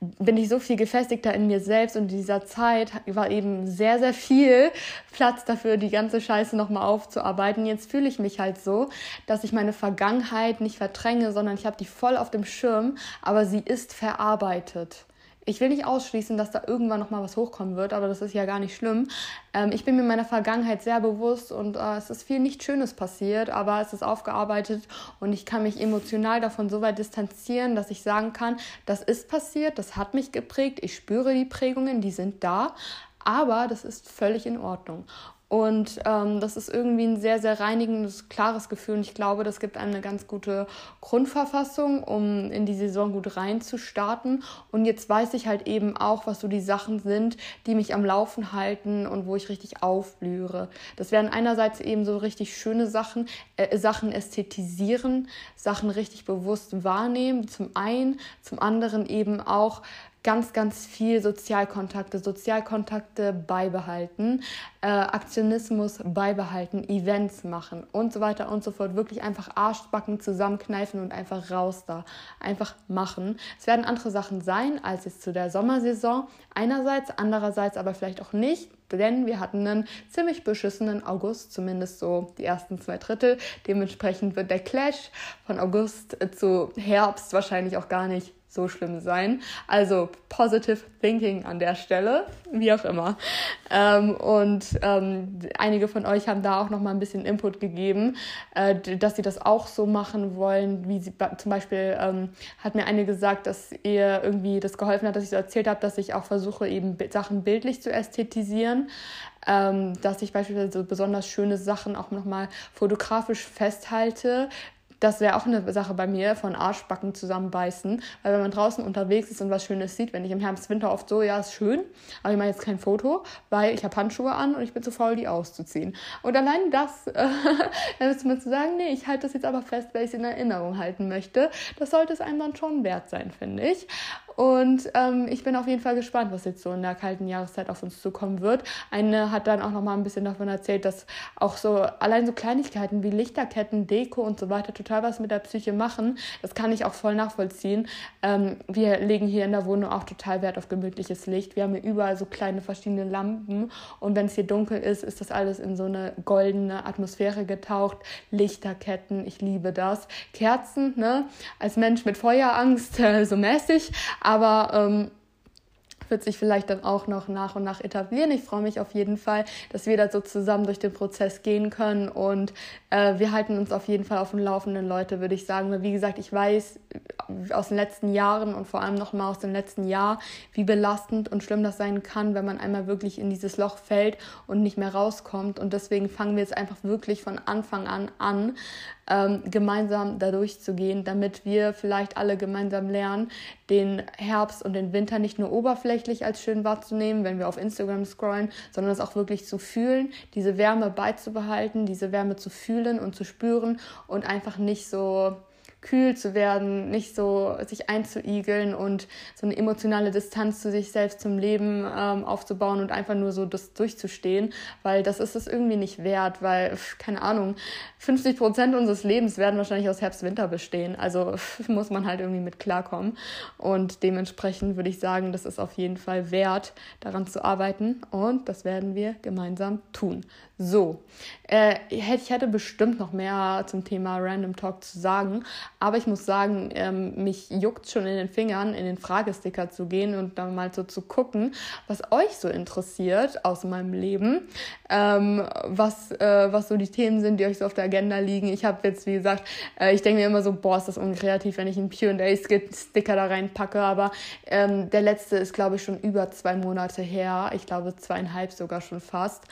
bin ich so viel gefestigter in mir selbst und in dieser Zeit war eben sehr, sehr viel Platz dafür, die ganze Scheiße nochmal aufzuarbeiten. Jetzt fühle ich mich halt so, dass ich meine Vergangenheit nicht verdränge, sondern ich habe die voll auf dem Schirm, aber sie ist verarbeitet ich will nicht ausschließen, dass da irgendwann noch mal was hochkommen wird, aber das ist ja gar nicht schlimm. Ähm, ich bin mir meiner Vergangenheit sehr bewusst und äh, es ist viel nicht Schönes passiert, aber es ist aufgearbeitet und ich kann mich emotional davon so weit distanzieren, dass ich sagen kann, das ist passiert, das hat mich geprägt, ich spüre die Prägungen, die sind da, aber das ist völlig in Ordnung. Und ähm, das ist irgendwie ein sehr, sehr reinigendes, klares Gefühl. Und ich glaube, das gibt einem eine ganz gute Grundverfassung, um in die Saison gut reinzustarten. Und jetzt weiß ich halt eben auch, was so die Sachen sind, die mich am Laufen halten und wo ich richtig aufblühe. Das werden einerseits eben so richtig schöne Sachen, äh, Sachen ästhetisieren, Sachen richtig bewusst wahrnehmen, zum einen, zum anderen eben auch ganz, ganz viel Sozialkontakte, Sozialkontakte beibehalten, äh, Aktionismus beibehalten, Events machen und so weiter und so fort. Wirklich einfach Arschbacken zusammenkneifen und einfach raus da. Einfach machen. Es werden andere Sachen sein als jetzt zu der Sommersaison. Einerseits, andererseits aber vielleicht auch nicht denn wir hatten einen ziemlich beschissenen August, zumindest so die ersten zwei Drittel. Dementsprechend wird der Clash von August zu Herbst wahrscheinlich auch gar nicht so schlimm sein. Also positive thinking an der Stelle, wie auch immer. Ähm, und ähm, einige von euch haben da auch noch mal ein bisschen Input gegeben, äh, dass sie das auch so machen wollen, wie sie zum Beispiel ähm, hat mir eine gesagt, dass ihr irgendwie das geholfen hat, dass ich so erzählt habe, dass ich auch versuche eben Sachen bildlich zu ästhetisieren. Ähm, dass ich beispielsweise besonders schöne Sachen auch nochmal fotografisch festhalte, das wäre auch eine Sache bei mir, von Arschbacken zusammenbeißen. Weil wenn man draußen unterwegs ist und was Schönes sieht, wenn ich im Herbst, Winter oft so, ja, ist schön, aber ich mache jetzt kein Foto, weil ich habe Handschuhe an und ich bin zu faul, die auszuziehen. Und allein das, äh, dann müsste man zu sagen, nee, ich halte das jetzt aber fest, weil ich es in Erinnerung halten möchte. Das sollte es einem dann schon wert sein, finde ich. Und ähm, ich bin auf jeden Fall gespannt, was jetzt so in der kalten Jahreszeit auf uns zukommen wird. Eine hat dann auch noch mal ein bisschen davon erzählt, dass auch so allein so Kleinigkeiten wie Lichterketten, Deko und so weiter total was mit der Psyche machen. Das kann ich auch voll nachvollziehen. Ähm, wir legen hier in der Wohnung auch total Wert auf gemütliches Licht. Wir haben hier überall so kleine verschiedene Lampen und wenn es hier dunkel ist, ist das alles in so eine goldene Atmosphäre getaucht. Lichterketten, ich liebe das. Kerzen, ne? Als Mensch mit Feuerangst, äh, so mäßig aber ähm, wird sich vielleicht dann auch noch nach und nach etablieren. Ich freue mich auf jeden Fall, dass wir da so zusammen durch den Prozess gehen können und äh, wir halten uns auf jeden Fall auf dem Laufenden, Leute, würde ich sagen. Weil wie gesagt, ich weiß aus den letzten Jahren und vor allem noch mal aus dem letzten Jahr, wie belastend und schlimm das sein kann, wenn man einmal wirklich in dieses Loch fällt und nicht mehr rauskommt. Und deswegen fangen wir jetzt einfach wirklich von Anfang an an, ähm, gemeinsam da durchzugehen, damit wir vielleicht alle gemeinsam lernen, den Herbst und den Winter nicht nur oberflächlich als schön wahrzunehmen, wenn wir auf Instagram scrollen, sondern es auch wirklich zu fühlen, diese Wärme beizubehalten, diese Wärme zu fühlen und zu spüren und einfach nicht so kühl zu werden, nicht so sich einzuigeln und so eine emotionale Distanz zu sich selbst, zum Leben ähm, aufzubauen und einfach nur so das durchzustehen, weil das ist es irgendwie nicht wert, weil, keine Ahnung, 50 Prozent unseres Lebens werden wahrscheinlich aus Herbst-Winter bestehen. Also muss man halt irgendwie mit klarkommen. Und dementsprechend würde ich sagen, das ist auf jeden Fall wert, daran zu arbeiten. Und das werden wir gemeinsam tun. So, äh, ich hätte bestimmt noch mehr zum Thema Random Talk zu sagen, aber ich muss sagen, ähm, mich juckt schon in den Fingern, in den Fragesticker zu gehen und dann mal so zu gucken, was euch so interessiert aus meinem Leben, ähm, was, äh, was so die Themen sind, die euch so auf der Agenda liegen. Ich habe jetzt, wie gesagt, äh, ich denke mir immer so, boah, ist das unkreativ, wenn ich einen Q&A-Sticker da reinpacke, aber ähm, der letzte ist, glaube ich, schon über zwei Monate her. Ich glaube, zweieinhalb sogar schon fast.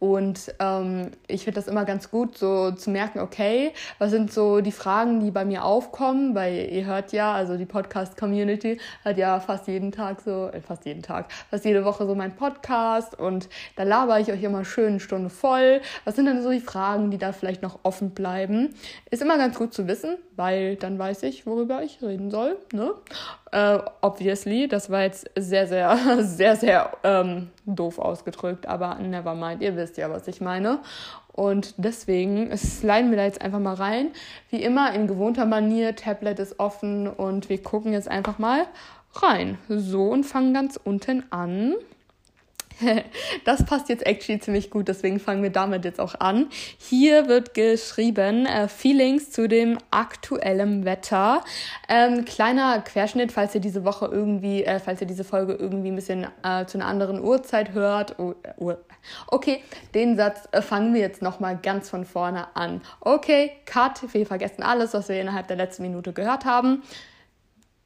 Und ähm, ich finde das immer ganz gut, so zu merken, okay, was sind so die Fragen, die bei mir aufkommen, weil ihr hört ja, also die Podcast-Community hört ja fast jeden Tag so, äh, fast jeden Tag, fast jede Woche so mein Podcast und da laber ich euch immer schön eine Stunde voll. Was sind denn so die Fragen, die da vielleicht noch offen bleiben? Ist immer ganz gut zu wissen, weil dann weiß ich, worüber ich reden soll. Ne? Uh, obviously, das war jetzt sehr, sehr, sehr, sehr ähm, doof ausgedrückt, aber never mind, ihr wisst ja, was ich meine. Und deswegen sliden wir da jetzt einfach mal rein. Wie immer in gewohnter Manier, Tablet ist offen und wir gucken jetzt einfach mal rein. So und fangen ganz unten an. das passt jetzt actually ziemlich gut, deswegen fangen wir damit jetzt auch an. Hier wird geschrieben äh, Feelings zu dem aktuellen Wetter. Ähm, kleiner Querschnitt, falls ihr diese Woche irgendwie, äh, falls ihr diese Folge irgendwie ein bisschen äh, zu einer anderen Uhrzeit hört. Oh, uh, okay, den Satz äh, fangen wir jetzt nochmal ganz von vorne an. Okay, Cut, wir vergessen alles, was wir innerhalb der letzten Minute gehört haben.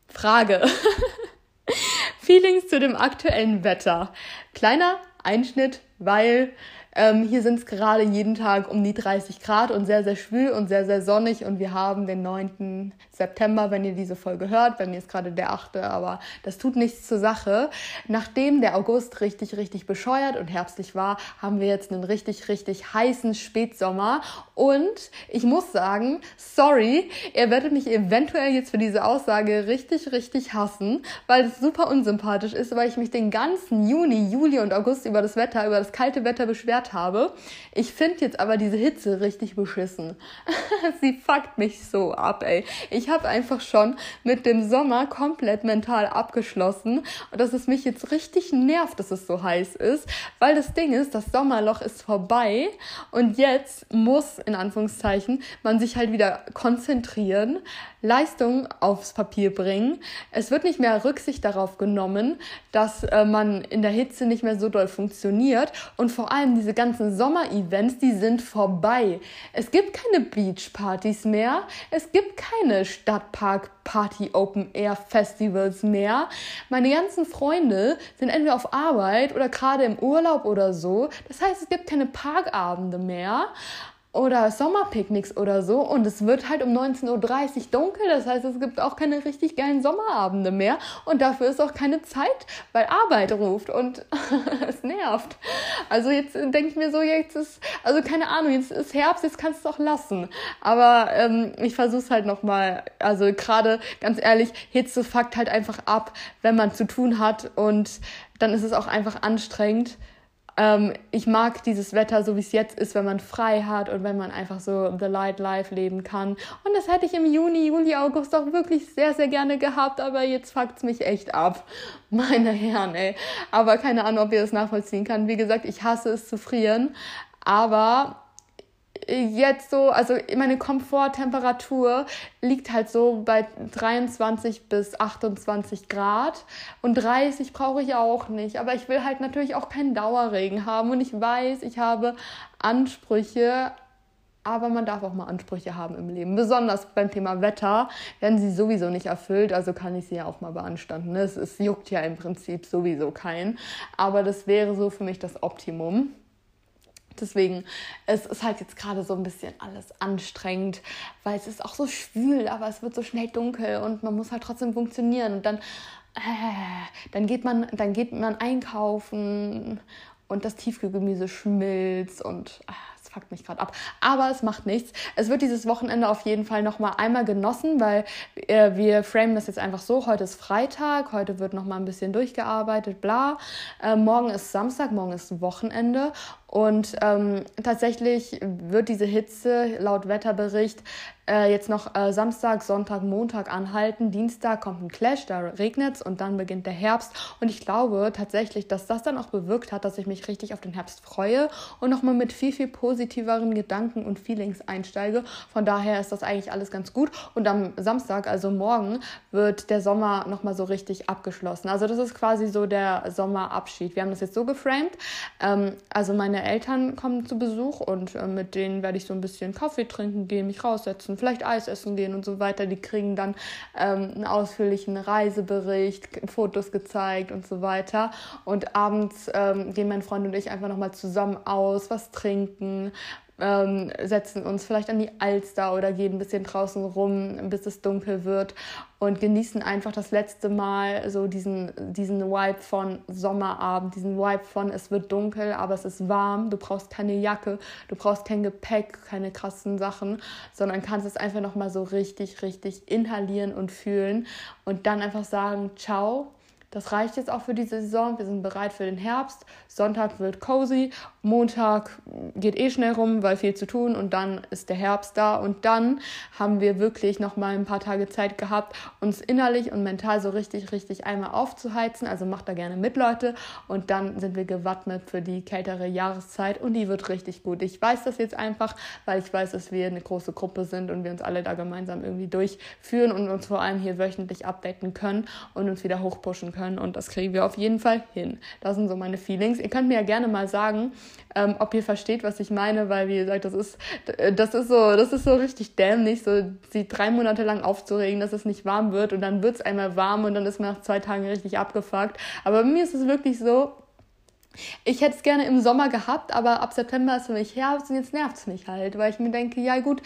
Frage. Feelings zu dem aktuellen Wetter. Kleiner Einschnitt, weil ähm, hier sind es gerade jeden Tag um die 30 Grad und sehr, sehr schwül und sehr, sehr sonnig und wir haben den 9. September, wenn ihr diese Folge hört. Bei mir ist gerade der 8., aber das tut nichts zur Sache. Nachdem der August richtig, richtig bescheuert und herbstlich war, haben wir jetzt einen richtig, richtig heißen Spätsommer und ich muss sagen, sorry, ihr werdet mich eventuell jetzt für diese Aussage richtig, richtig hassen, weil es super unsympathisch ist, weil ich mich den ganzen Juni, Juli und August über das Wetter, über das kalte Wetter beschwert erklärt habe. Ich finde jetzt aber diese Hitze richtig beschissen. Sie fuckt mich so ab, ey. Ich habe einfach schon mit dem Sommer komplett mental abgeschlossen und dass es mich jetzt richtig nervt, dass es so heiß ist, weil das Ding ist, das Sommerloch ist vorbei und jetzt muss in Anführungszeichen man sich halt wieder konzentrieren, Leistung aufs Papier bringen. Es wird nicht mehr Rücksicht darauf genommen, dass äh, man in der Hitze nicht mehr so doll funktioniert und vor allem diese ganzen Sommer-Events, die sind vorbei. Es gibt keine Beach-Partys mehr, es gibt keine Stadtpark-Party Open-Air-Festivals mehr. Meine ganzen Freunde sind entweder auf Arbeit oder gerade im Urlaub oder so. Das heißt, es gibt keine Parkabende mehr oder Sommerpicknicks oder so und es wird halt um 19.30 Uhr dunkel. Das heißt, es gibt auch keine richtig geilen Sommerabende mehr und dafür ist auch keine Zeit, weil Arbeit ruft und es nervt. Also jetzt denke ich mir so, jetzt ist, also keine Ahnung, jetzt ist Herbst, jetzt kannst du es auch lassen. Aber ähm, ich versuche es halt nochmal. Also gerade, ganz ehrlich, Hitze fuckt halt einfach ab, wenn man zu tun hat und dann ist es auch einfach anstrengend ähm, ich mag dieses Wetter, so wie es jetzt ist, wenn man frei hat und wenn man einfach so The Light Life leben kann. Und das hätte ich im Juni, Juli, August auch wirklich sehr, sehr gerne gehabt, aber jetzt fuckt es mich echt ab. Meine Herren, ey. Aber keine Ahnung, ob ihr das nachvollziehen kann. Wie gesagt, ich hasse es zu frieren, aber jetzt so, also meine Komforttemperatur liegt halt so bei 23 bis 28 Grad und 30 brauche ich auch nicht. Aber ich will halt natürlich auch keinen Dauerregen haben und ich weiß, ich habe Ansprüche, aber man darf auch mal Ansprüche haben im Leben. Besonders beim Thema Wetter werden sie sowieso nicht erfüllt, also kann ich sie ja auch mal beanstanden. Es, es juckt ja im Prinzip sowieso keinen. Aber das wäre so für mich das Optimum. Deswegen, es ist halt jetzt gerade so ein bisschen alles anstrengend, weil es ist auch so schwül, aber es wird so schnell dunkel und man muss halt trotzdem funktionieren. Und dann, äh, dann geht man, dann geht man einkaufen und das Tiefkühlgemüse schmilzt und äh, fuckt mich gerade ab. Aber es macht nichts. Es wird dieses Wochenende auf jeden Fall nochmal einmal genossen, weil äh, wir framen das jetzt einfach so. Heute ist Freitag, heute wird nochmal ein bisschen durchgearbeitet, bla. Äh, morgen ist Samstag, morgen ist Wochenende. Und ähm, tatsächlich wird diese Hitze laut Wetterbericht äh, jetzt noch äh, Samstag, Sonntag, Montag anhalten. Dienstag kommt ein Clash, da regnet es und dann beginnt der Herbst. Und ich glaube tatsächlich, dass das dann auch bewirkt hat, dass ich mich richtig auf den Herbst freue und nochmal mit viel, viel positiveren Gedanken und Feelings einsteige. Von daher ist das eigentlich alles ganz gut. Und am Samstag, also morgen, wird der Sommer nochmal so richtig abgeschlossen. Also das ist quasi so der Sommerabschied. Wir haben das jetzt so geframed. Ähm, also meine Eltern kommen zu Besuch und äh, mit denen werde ich so ein bisschen Kaffee trinken gehen, mich raussetzen, vielleicht Eis essen gehen und so weiter. Die kriegen dann ähm, einen ausführlichen Reisebericht, Fotos gezeigt und so weiter. Und abends ähm, gehen mein Freund und ich einfach nochmal zusammen aus, was trinken, ähm, setzen uns vielleicht an die Alster oder gehen ein bisschen draußen rum, bis es dunkel wird und genießen einfach das letzte Mal so diesen, diesen Vibe von Sommerabend, diesen Vibe von es wird dunkel, aber es ist warm, du brauchst keine Jacke, du brauchst kein Gepäck, keine krassen Sachen, sondern kannst es einfach nochmal so richtig, richtig inhalieren und fühlen und dann einfach sagen, ciao, das reicht jetzt auch für diese Saison. Wir sind bereit für den Herbst. Sonntag wird cozy. Montag geht eh schnell rum, weil viel zu tun. Und dann ist der Herbst da. Und dann haben wir wirklich noch mal ein paar Tage Zeit gehabt, uns innerlich und mental so richtig, richtig einmal aufzuheizen. Also macht da gerne mit, Leute. Und dann sind wir gewappnet für die kältere Jahreszeit. Und die wird richtig gut. Ich weiß das jetzt einfach, weil ich weiß, dass wir eine große Gruppe sind und wir uns alle da gemeinsam irgendwie durchführen und uns vor allem hier wöchentlich updaten können und uns wieder hochpushen können und das kriegen wir auf jeden Fall hin. Das sind so meine Feelings. Ihr könnt mir ja gerne mal sagen, ähm, ob ihr versteht, was ich meine, weil wie gesagt, das ist, das ist so, das ist so richtig dämlich, so sie drei Monate lang aufzuregen, dass es nicht warm wird und dann wird es einmal warm und dann ist man nach zwei Tagen richtig abgefuckt. Aber bei mir ist es wirklich so, ich hätte es gerne im Sommer gehabt, aber ab September ist für mich Herbst und jetzt nervt es mich halt, weil ich mir denke, ja gut,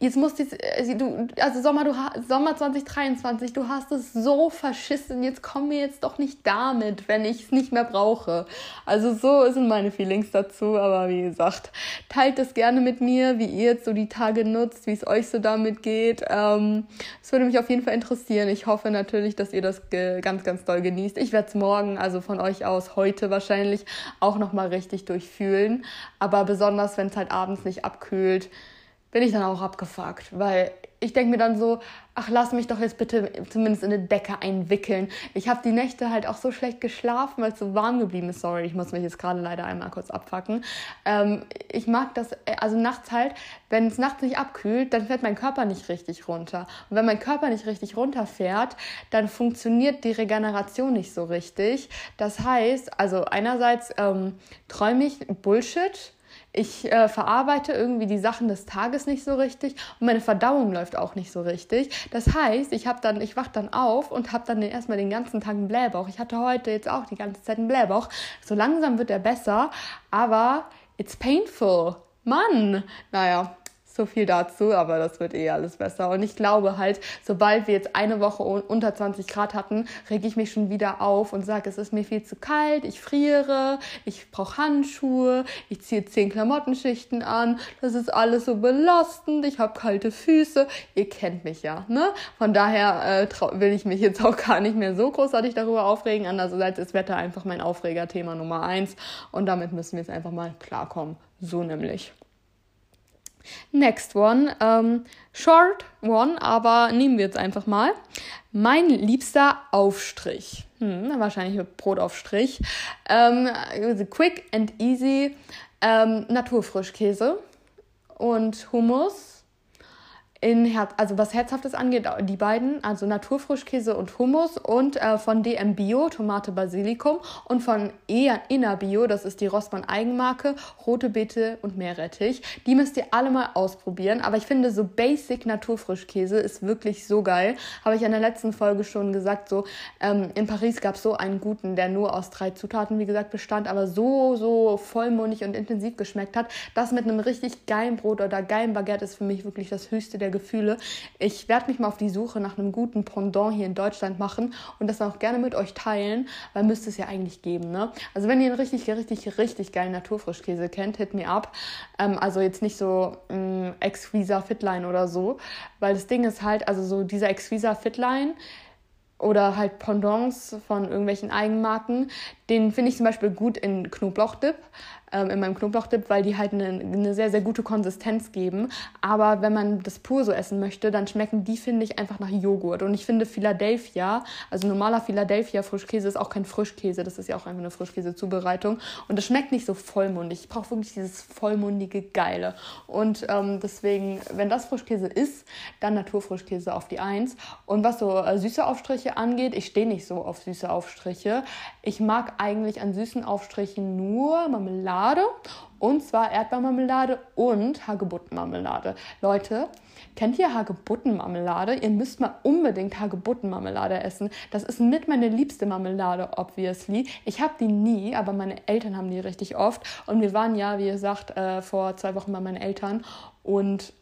jetzt musst du, äh, du also Sommer, du, Sommer 2023, du hast es so verschissen, jetzt komm mir jetzt doch nicht damit, wenn ich es nicht mehr brauche. Also so sind meine Feelings dazu, aber wie gesagt, teilt es gerne mit mir, wie ihr jetzt so die Tage nutzt, wie es euch so damit geht. Ähm, es würde mich auf jeden Fall interessieren. Ich hoffe natürlich, dass ihr das ganz, ganz doll genießt. Ich werde es morgen, also von euch aus heute wahrscheinlich, auch nochmal richtig durchfühlen. Aber besonders, wenn es halt abends nicht abkühlt, bin ich dann auch abgefuckt, weil ich denke mir dann so, ach, lass mich doch jetzt bitte zumindest in eine Decke einwickeln. Ich habe die Nächte halt auch so schlecht geschlafen, weil es so warm geblieben ist. Sorry, ich muss mich jetzt gerade leider einmal kurz abfacken. Ähm, ich mag das, also nachts halt, wenn es nachts nicht abkühlt, dann fährt mein Körper nicht richtig runter. Und wenn mein Körper nicht richtig runterfährt, dann funktioniert die Regeneration nicht so richtig. Das heißt, also einerseits ähm, träume ich Bullshit, ich äh, verarbeite irgendwie die Sachen des Tages nicht so richtig und meine Verdauung läuft auch nicht so richtig. Das heißt, ich habe dann, ich wach dann auf und habe dann erstmal den ganzen Tag einen Blähbauch. Ich hatte heute jetzt auch die ganze Zeit einen Blähbauch. So langsam wird er besser, aber it's painful. Mann, naja, so viel dazu, aber das wird eh alles besser. Und ich glaube halt, sobald wir jetzt eine Woche unter 20 Grad hatten, reg ich mich schon wieder auf und sage, es ist mir viel zu kalt, ich friere, ich brauche Handschuhe, ich ziehe zehn Klamottenschichten an, das ist alles so belastend, ich habe kalte Füße. Ihr kennt mich ja, ne? Von daher äh, will ich mich jetzt auch gar nicht mehr so großartig darüber aufregen. Andererseits ist Wetter einfach mein Aufregerthema Nummer eins und damit müssen wir jetzt einfach mal klarkommen. So nämlich. Next one, ähm, short one, aber nehmen wir jetzt einfach mal. Mein liebster Aufstrich. Hm, wahrscheinlich Brotaufstrich. Ähm, quick and easy. Ähm, Naturfrischkäse und Hummus in Herz, also was Herzhaftes angeht, die beiden, also Naturfrischkäse und Hummus und äh, von DM Bio, Tomate Basilikum und von Inner Bio, das ist die Rossmann Eigenmarke, rote Beete und Meerrettich. Die müsst ihr alle mal ausprobieren, aber ich finde so Basic Naturfrischkäse ist wirklich so geil. Habe ich in der letzten Folge schon gesagt, so ähm, in Paris gab es so einen guten, der nur aus drei Zutaten, wie gesagt, bestand, aber so, so vollmundig und intensiv geschmeckt hat. Das mit einem richtig geilen Brot oder geilen Baguette ist für mich wirklich das höchste der Gefühle. Ich werde mich mal auf die Suche nach einem guten Pendant hier in Deutschland machen und das auch gerne mit euch teilen, weil müsste es ja eigentlich geben. Ne? Also wenn ihr einen richtig, richtig, richtig geilen Naturfrischkäse kennt, hit me up. Ähm, also jetzt nicht so ähm, Exquisa Fitline oder so, weil das Ding ist halt, also so dieser Exquisa Fitline, oder halt Pendants von irgendwelchen Eigenmarken. Den finde ich zum Beispiel gut in Knoblauchdip ähm, in meinem Knoblauchdip, weil die halt eine, eine sehr, sehr gute Konsistenz geben. Aber wenn man das pur so essen möchte, dann schmecken die, finde ich, einfach nach Joghurt. Und ich finde Philadelphia, also normaler Philadelphia Frischkäse ist auch kein Frischkäse, das ist ja auch einfach eine Frischkäse-Zubereitung. Und das schmeckt nicht so vollmundig. Ich brauche wirklich dieses vollmundige Geile. Und ähm, deswegen, wenn das Frischkäse ist, dann Naturfrischkäse auf die Eins. Und was so äh, süße Aufstriche angeht, ich stehe nicht so auf süße Aufstriche. Ich mag eigentlich an süßen Aufstrichen nur Marmelade Marmelade und zwar Erdbeermarmelade und Hagebuttenmarmelade. Leute, kennt ihr Hagebuttenmarmelade? Ihr müsst mal unbedingt Hagebuttenmarmelade essen. Das ist mit meine liebste Marmelade, obviously. Ich habe die nie, aber meine Eltern haben die richtig oft. Und wir waren ja, wie gesagt, äh, vor zwei Wochen bei meinen Eltern und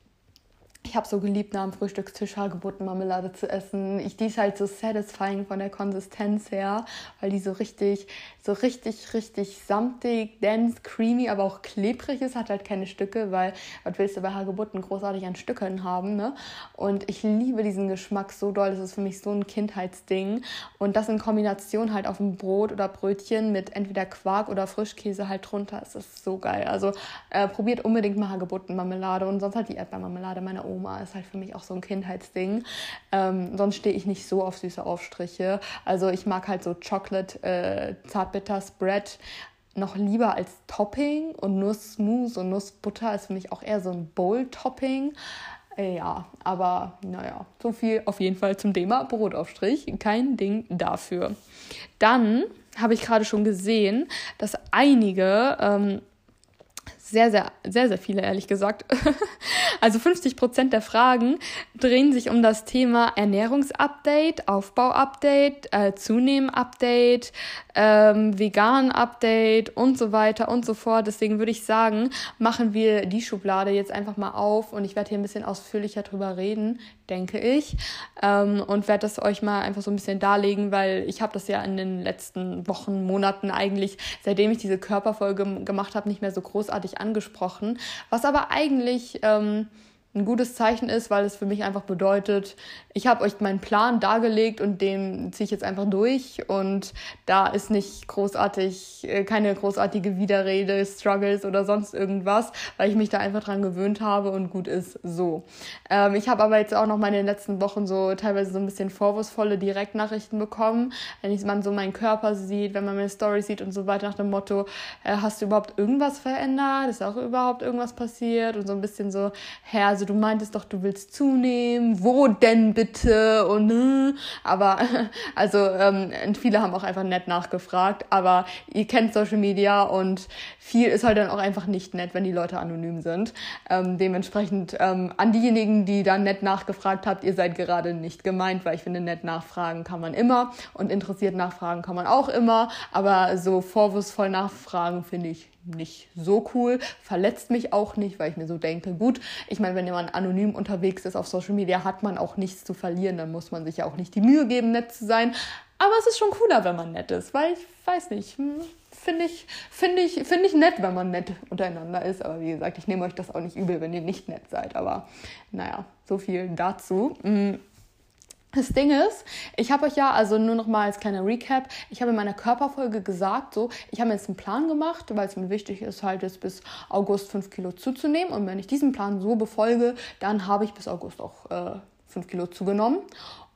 ich habe so geliebt, nach dem Frühstückstisch Hagebuttenmarmelade zu essen. Ich, die ist halt so satisfying von der Konsistenz her, weil die so richtig, so richtig, richtig samtig, dense, creamy, aber auch klebrig ist. Hat halt keine Stücke, weil was willst du bei Hagebutten großartig an Stücken haben, ne? Und ich liebe diesen Geschmack so doll. Das ist für mich so ein Kindheitsding. Und das in Kombination halt auf dem Brot oder Brötchen mit entweder Quark oder Frischkäse halt drunter. Das ist so geil. Also äh, probiert unbedingt mal Hagebuttenmarmelade und sonst halt die Erdbeermarmelade meiner Oma. Ist halt für mich auch so ein Kindheitsding. Ähm, sonst stehe ich nicht so auf süße Aufstriche. Also ich mag halt so Chocolate, äh, Zartbitter Spread noch lieber als Topping und Nussmousse und Nussbutter ist für mich auch eher so ein Bowl-Topping. Äh, ja, aber naja, so viel auf jeden Fall zum Thema Brotaufstrich. Kein Ding dafür. Dann habe ich gerade schon gesehen, dass einige ähm, sehr, sehr, sehr, sehr viele, ehrlich gesagt. also 50 Prozent der Fragen drehen sich um das Thema Ernährungsupdate, Aufbauupdate, äh, Zunehmen-Update, ähm, Vegan-Update und so weiter und so fort. Deswegen würde ich sagen, machen wir die Schublade jetzt einfach mal auf und ich werde hier ein bisschen ausführlicher drüber reden, denke ich. Ähm, und werde das euch mal einfach so ein bisschen darlegen, weil ich habe das ja in den letzten Wochen, Monaten eigentlich, seitdem ich diese Körperfolge gemacht habe, nicht mehr so großartig angesprochen. Was aber eigentlich ähm, ein gutes Zeichen ist, weil es für mich einfach bedeutet, ich habe euch meinen Plan dargelegt und den ziehe ich jetzt einfach durch und da ist nicht großartig, äh, keine großartige Widerrede, Struggles oder sonst irgendwas, weil ich mich da einfach dran gewöhnt habe und gut ist so. Ähm, ich habe aber jetzt auch noch mal in den letzten Wochen so teilweise so ein bisschen vorwurfsvolle Direktnachrichten bekommen, wenn man so meinen Körper sieht, wenn man meine Story sieht und so weiter nach dem Motto, äh, hast du überhaupt irgendwas verändert? Ist auch überhaupt irgendwas passiert? Und so ein bisschen so, Herr, also du meintest doch, du willst zunehmen, wo denn bitte? Und äh, aber also ähm, viele haben auch einfach nett nachgefragt, aber ihr kennt Social Media und viel ist halt dann auch einfach nicht nett, wenn die Leute anonym sind. Ähm, dementsprechend ähm, an diejenigen, die dann nett nachgefragt habt, ihr seid gerade nicht gemeint, weil ich finde, nett nachfragen kann man immer und interessiert nachfragen kann man auch immer, aber so vorwurfsvoll nachfragen finde ich nicht so cool, verletzt mich auch nicht, weil ich mir so denke, gut, ich meine, wenn jemand anonym unterwegs ist auf Social Media, hat man auch nichts zu verlieren, dann muss man sich ja auch nicht die Mühe geben, nett zu sein. Aber es ist schon cooler, wenn man nett ist, weil ich weiß nicht, hm, finde ich, finde ich, finde ich nett, wenn man nett untereinander ist. Aber wie gesagt, ich nehme euch das auch nicht übel, wenn ihr nicht nett seid. Aber naja, so viel dazu. Das Ding ist, ich habe euch ja, also nur noch mal als kleiner Recap, ich habe in meiner Körperfolge gesagt, so, ich habe jetzt einen Plan gemacht, weil es mir wichtig ist, halt jetzt bis August 5 Kilo zuzunehmen. Und wenn ich diesen Plan so befolge, dann habe ich bis August auch äh, 5 Kilo zugenommen.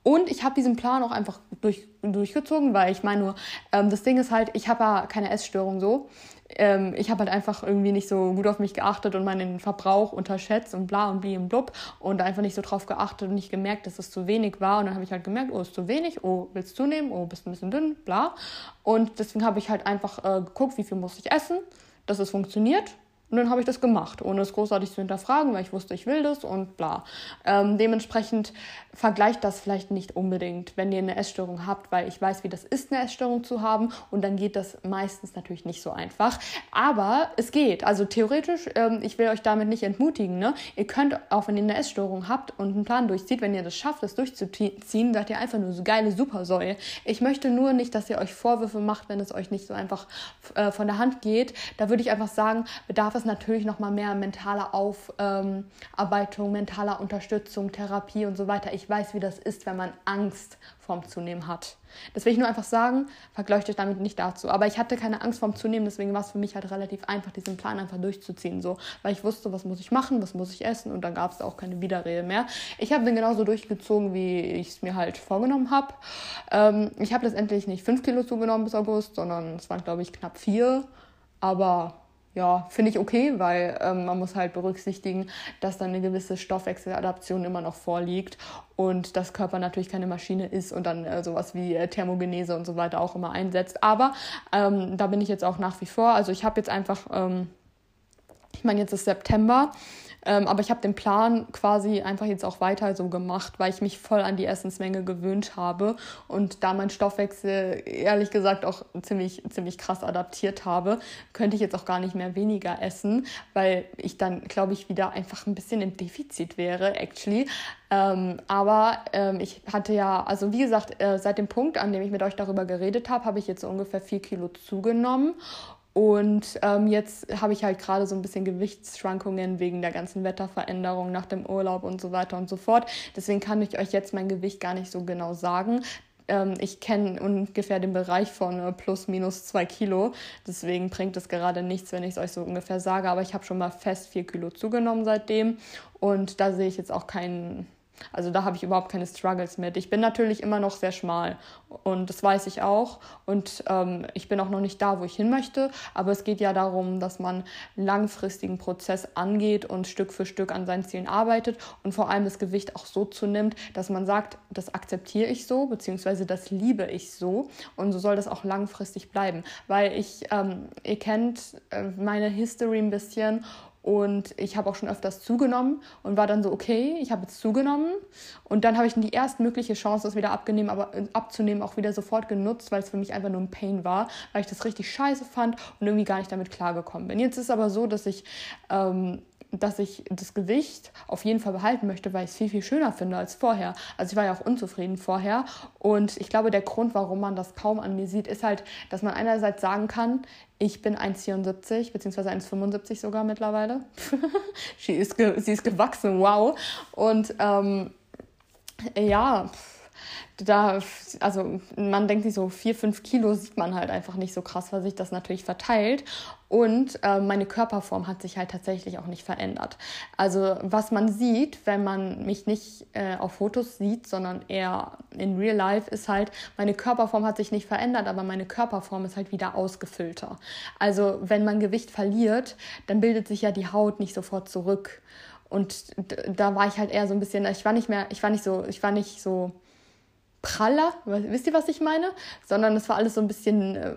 Und ich habe diesen Plan auch einfach durch, durchgezogen, weil ich meine nur, ähm, das Ding ist halt, ich habe ja keine Essstörung so ähm, ich habe halt einfach irgendwie nicht so gut auf mich geachtet und meinen Verbrauch unterschätzt und bla und bli und blub und einfach nicht so drauf geachtet und nicht gemerkt, dass es zu wenig war. Und dann habe ich halt gemerkt, oh, ist zu wenig, oh, willst du zunehmen, oh, bist ein bisschen dünn, bla. Und deswegen habe ich halt einfach äh, geguckt, wie viel muss ich essen, dass es funktioniert. Und dann habe ich das gemacht, ohne es großartig zu hinterfragen, weil ich wusste, ich will das und bla. Ähm, dementsprechend vergleicht das vielleicht nicht unbedingt, wenn ihr eine Essstörung habt, weil ich weiß, wie das ist, eine Essstörung zu haben. Und dann geht das meistens natürlich nicht so einfach. Aber es geht. Also theoretisch, ähm, ich will euch damit nicht entmutigen. Ne? Ihr könnt, auch wenn ihr eine Essstörung habt und einen Plan durchzieht, wenn ihr das schafft, das durchzuziehen, seid ihr einfach nur so geile Supersäule. Ich möchte nur nicht, dass ihr euch Vorwürfe macht, wenn es euch nicht so einfach äh, von der Hand geht. Da würde ich einfach sagen, bedarf es es natürlich noch mal mehr mentaler Aufarbeitung, mentaler Unterstützung, Therapie und so weiter. Ich weiß, wie das ist, wenn man Angst vorm Zunehmen hat. Das will ich nur einfach sagen, vergleicht euch damit nicht dazu. Aber ich hatte keine Angst vorm Zunehmen, deswegen war es für mich halt relativ einfach, diesen Plan einfach durchzuziehen. So, weil ich wusste, was muss ich machen, was muss ich essen und dann gab es auch keine Widerrede mehr. Ich habe den genauso durchgezogen, wie ich es mir halt vorgenommen habe. Ähm, ich habe letztendlich nicht 5 Kilo zugenommen bis August, sondern es waren, glaube ich, knapp 4. Aber ja, finde ich okay, weil ähm, man muss halt berücksichtigen, dass dann eine gewisse Stoffwechseladaption immer noch vorliegt und das Körper natürlich keine Maschine ist und dann äh, sowas wie äh, Thermogenese und so weiter auch immer einsetzt. Aber ähm, da bin ich jetzt auch nach wie vor. Also ich habe jetzt einfach, ähm, ich meine, jetzt ist September ähm, aber ich habe den Plan quasi einfach jetzt auch weiter so gemacht, weil ich mich voll an die Essensmenge gewöhnt habe und da mein Stoffwechsel ehrlich gesagt auch ziemlich, ziemlich krass adaptiert habe, könnte ich jetzt auch gar nicht mehr weniger essen, weil ich dann, glaube ich, wieder einfach ein bisschen im Defizit wäre, actually. Ähm, aber ähm, ich hatte ja, also wie gesagt, äh, seit dem Punkt, an dem ich mit euch darüber geredet habe, habe ich jetzt ungefähr vier Kilo zugenommen. Und ähm, jetzt habe ich halt gerade so ein bisschen Gewichtsschwankungen wegen der ganzen Wetterveränderung nach dem Urlaub und so weiter und so fort. Deswegen kann ich euch jetzt mein Gewicht gar nicht so genau sagen. Ähm, ich kenne ungefähr den Bereich von äh, plus minus zwei Kilo. Deswegen bringt es gerade nichts, wenn ich es euch so ungefähr sage. Aber ich habe schon mal fest vier Kilo zugenommen seitdem. Und da sehe ich jetzt auch keinen also da habe ich überhaupt keine Struggles mit. Ich bin natürlich immer noch sehr schmal und das weiß ich auch. Und ähm, ich bin auch noch nicht da, wo ich hin möchte. Aber es geht ja darum, dass man langfristigen Prozess angeht und Stück für Stück an seinen Zielen arbeitet und vor allem das Gewicht auch so zunimmt, dass man sagt, das akzeptiere ich so, beziehungsweise das liebe ich so. Und so soll das auch langfristig bleiben. Weil ich, ähm, ihr kennt äh, meine History ein bisschen und ich habe auch schon öfters zugenommen und war dann so, okay, ich habe jetzt zugenommen. Und dann habe ich die erstmögliche Chance, das wieder abgenehmen, aber, äh, abzunehmen, auch wieder sofort genutzt, weil es für mich einfach nur ein Pain war, weil ich das richtig scheiße fand und irgendwie gar nicht damit klargekommen bin. Jetzt ist es aber so, dass ich ähm, dass ich das Gewicht auf jeden Fall behalten möchte, weil ich es viel, viel schöner finde als vorher. Also ich war ja auch unzufrieden vorher. Und ich glaube, der Grund, warum man das kaum an mir sieht, ist halt, dass man einerseits sagen kann, ich bin 1,74 bzw. 1,75 sogar mittlerweile. sie, ist sie ist gewachsen, wow. Und ähm, ja, da, also man denkt sich so, vier, fünf Kilo sieht man halt einfach nicht so krass, weil sich das natürlich verteilt. Und äh, meine Körperform hat sich halt tatsächlich auch nicht verändert. Also was man sieht, wenn man mich nicht äh, auf Fotos sieht, sondern eher in Real Life, ist halt, meine Körperform hat sich nicht verändert, aber meine Körperform ist halt wieder ausgefüllter. Also wenn man Gewicht verliert, dann bildet sich ja die Haut nicht sofort zurück. Und da war ich halt eher so ein bisschen, ich war nicht mehr, ich war nicht so, ich war nicht so praller, wisst ihr, was ich meine? Sondern es war alles so ein bisschen äh,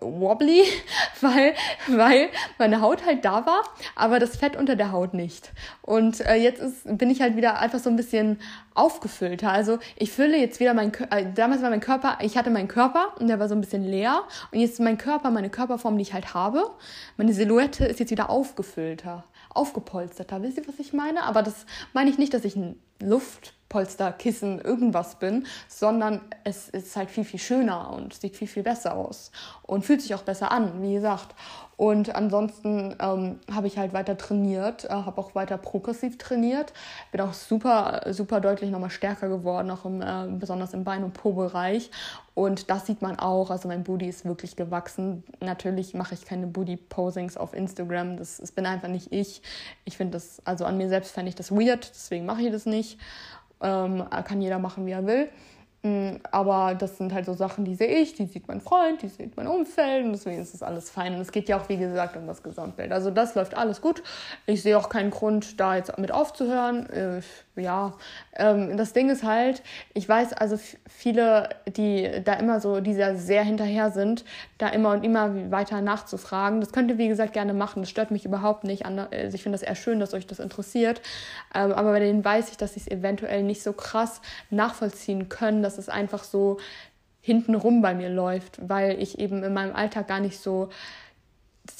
wobbly, weil, weil meine Haut halt da war, aber das Fett unter der Haut nicht. Und äh, jetzt ist, bin ich halt wieder einfach so ein bisschen aufgefüllter. Also ich fülle jetzt wieder mein äh, damals war mein Körper, ich hatte meinen Körper und der war so ein bisschen leer und jetzt ist mein Körper, meine Körperform, die ich halt habe, meine Silhouette ist jetzt wieder aufgefüllter, aufgepolsterter. Wisst ihr, was ich meine? Aber das meine ich nicht, dass ich Luft Polster, Kissen, irgendwas bin, sondern es ist halt viel, viel schöner und sieht viel, viel besser aus und fühlt sich auch besser an, wie gesagt. Und ansonsten ähm, habe ich halt weiter trainiert, äh, habe auch weiter progressiv trainiert, bin auch super, super deutlich nochmal stärker geworden, auch im, äh, besonders im Bein- und Po-Bereich. Und das sieht man auch, also mein Booty ist wirklich gewachsen. Natürlich mache ich keine Booty-Posings auf Instagram, das, das bin einfach nicht ich. Ich finde das, also an mir selbst fände ich das weird, deswegen mache ich das nicht. Ähm, kann jeder machen, wie er will. Mm, aber das sind halt so Sachen, die sehe ich, die sieht mein Freund, die sieht mein Umfeld und deswegen ist das alles fein. Und es geht ja auch, wie gesagt, um das Gesamtbild. Also das läuft alles gut. Ich sehe auch keinen Grund, da jetzt mit aufzuhören. Äh, ja, ähm, das Ding ist halt, ich weiß also viele, die da immer so, die sehr hinterher sind, da immer und immer weiter nachzufragen. Das könnt ihr, wie gesagt, gerne machen. Das stört mich überhaupt nicht. Also ich finde das eher schön, dass euch das interessiert. Ähm, aber bei denen weiß ich, dass sie es eventuell nicht so krass nachvollziehen können, dass es einfach so hintenrum bei mir läuft, weil ich eben in meinem Alltag gar nicht so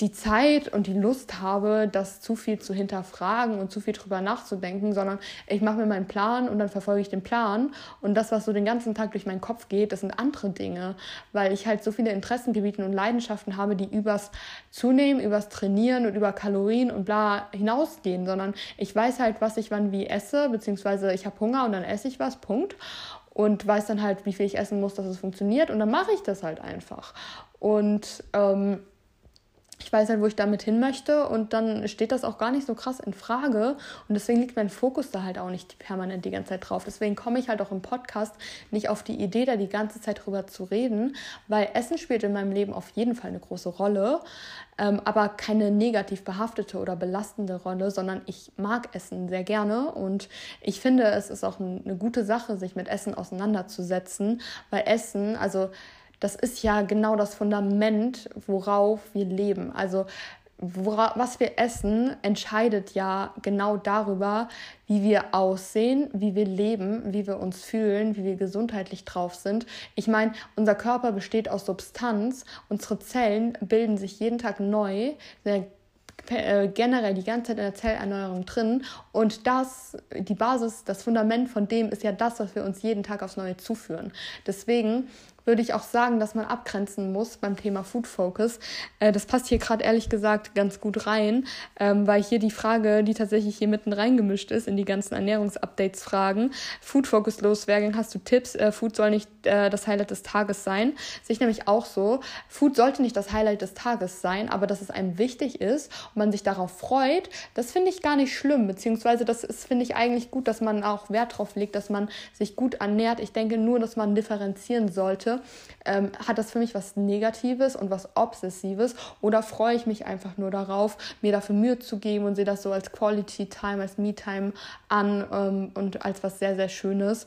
die Zeit und die Lust habe, das zu viel zu hinterfragen und zu viel drüber nachzudenken, sondern ich mache mir meinen Plan und dann verfolge ich den Plan. Und das, was so den ganzen Tag durch meinen Kopf geht, das sind andere Dinge, weil ich halt so viele Interessengebiete und Leidenschaften habe, die übers Zunehmen, übers Trainieren und über Kalorien und bla hinausgehen, sondern ich weiß halt, was ich wann wie esse, beziehungsweise ich habe Hunger und dann esse ich was, Punkt und weiß dann halt, wie viel ich essen muss, dass es funktioniert und dann mache ich das halt einfach. Und ähm, ich weiß halt, wo ich damit hin möchte und dann steht das auch gar nicht so krass in Frage und deswegen liegt mein Fokus da halt auch nicht permanent die ganze Zeit drauf. Deswegen komme ich halt auch im Podcast nicht auf die Idee, da die ganze Zeit drüber zu reden, weil Essen spielt in meinem Leben auf jeden Fall eine große Rolle, ähm, aber keine negativ behaftete oder belastende Rolle, sondern ich mag Essen sehr gerne und ich finde, es ist auch eine gute Sache, sich mit Essen auseinanderzusetzen, weil Essen, also das ist ja genau das Fundament, worauf wir leben. Also wora, was wir essen, entscheidet ja genau darüber, wie wir aussehen, wie wir leben, wie wir uns fühlen, wie wir gesundheitlich drauf sind. Ich meine, unser Körper besteht aus Substanz, unsere Zellen bilden sich jeden Tag neu, äh, generell die ganze Zeit in der Zellerneuerung drin. Und das, die Basis, das Fundament von dem ist ja das, was wir uns jeden Tag aufs Neue zuführen. Deswegen würde ich auch sagen, dass man abgrenzen muss beim Thema Food Focus. Äh, das passt hier gerade ehrlich gesagt ganz gut rein, ähm, weil hier die Frage, die tatsächlich hier mitten reingemischt ist in die ganzen Ernährungsupdates fragen, Food Focus loswerden, hast du Tipps? Äh, Food soll nicht äh, das Highlight des Tages sein. Sehe ich nämlich auch so. Food sollte nicht das Highlight des Tages sein, aber dass es einem wichtig ist und man sich darauf freut, das finde ich gar nicht schlimm, beziehungsweise das ist, finde ich eigentlich gut, dass man auch Wert drauf legt, dass man sich gut ernährt. Ich denke nur, dass man differenzieren sollte ähm, hat das für mich was Negatives und was Obsessives oder freue ich mich einfach nur darauf, mir dafür Mühe zu geben und sehe das so als Quality Time, als Me Time an ähm, und als was sehr, sehr Schönes.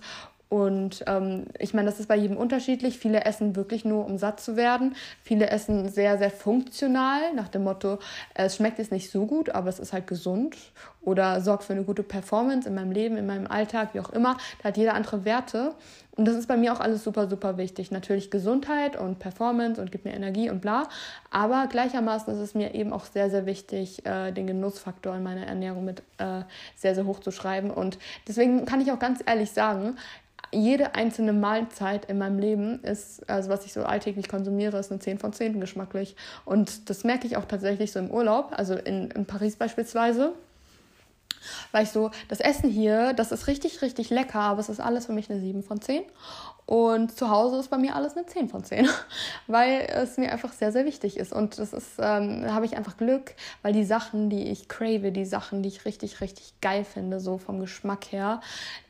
Und ähm, ich meine, das ist bei jedem unterschiedlich. Viele essen wirklich nur, um satt zu werden. Viele essen sehr, sehr funktional, nach dem Motto, es schmeckt jetzt nicht so gut, aber es ist halt gesund oder sorgt für eine gute Performance in meinem Leben, in meinem Alltag, wie auch immer. Da hat jeder andere Werte. Und das ist bei mir auch alles super, super wichtig. Natürlich Gesundheit und Performance und gibt mir Energie und bla. Aber gleichermaßen ist es mir eben auch sehr, sehr wichtig, äh, den Genussfaktor in meiner Ernährung mit äh, sehr, sehr hoch zu schreiben. Und deswegen kann ich auch ganz ehrlich sagen, jede einzelne Mahlzeit in meinem Leben ist, also was ich so alltäglich konsumiere, ist eine 10 von 10 geschmacklich. Und das merke ich auch tatsächlich so im Urlaub, also in, in Paris beispielsweise weil ich so, das Essen hier, das ist richtig, richtig lecker, aber es ist alles für mich eine 7 von 10. Und zu Hause ist bei mir alles eine 10 von 10, weil es mir einfach sehr, sehr wichtig ist. Und das ist, ähm, da habe ich einfach Glück, weil die Sachen, die ich crave, die Sachen, die ich richtig, richtig geil finde, so vom Geschmack her,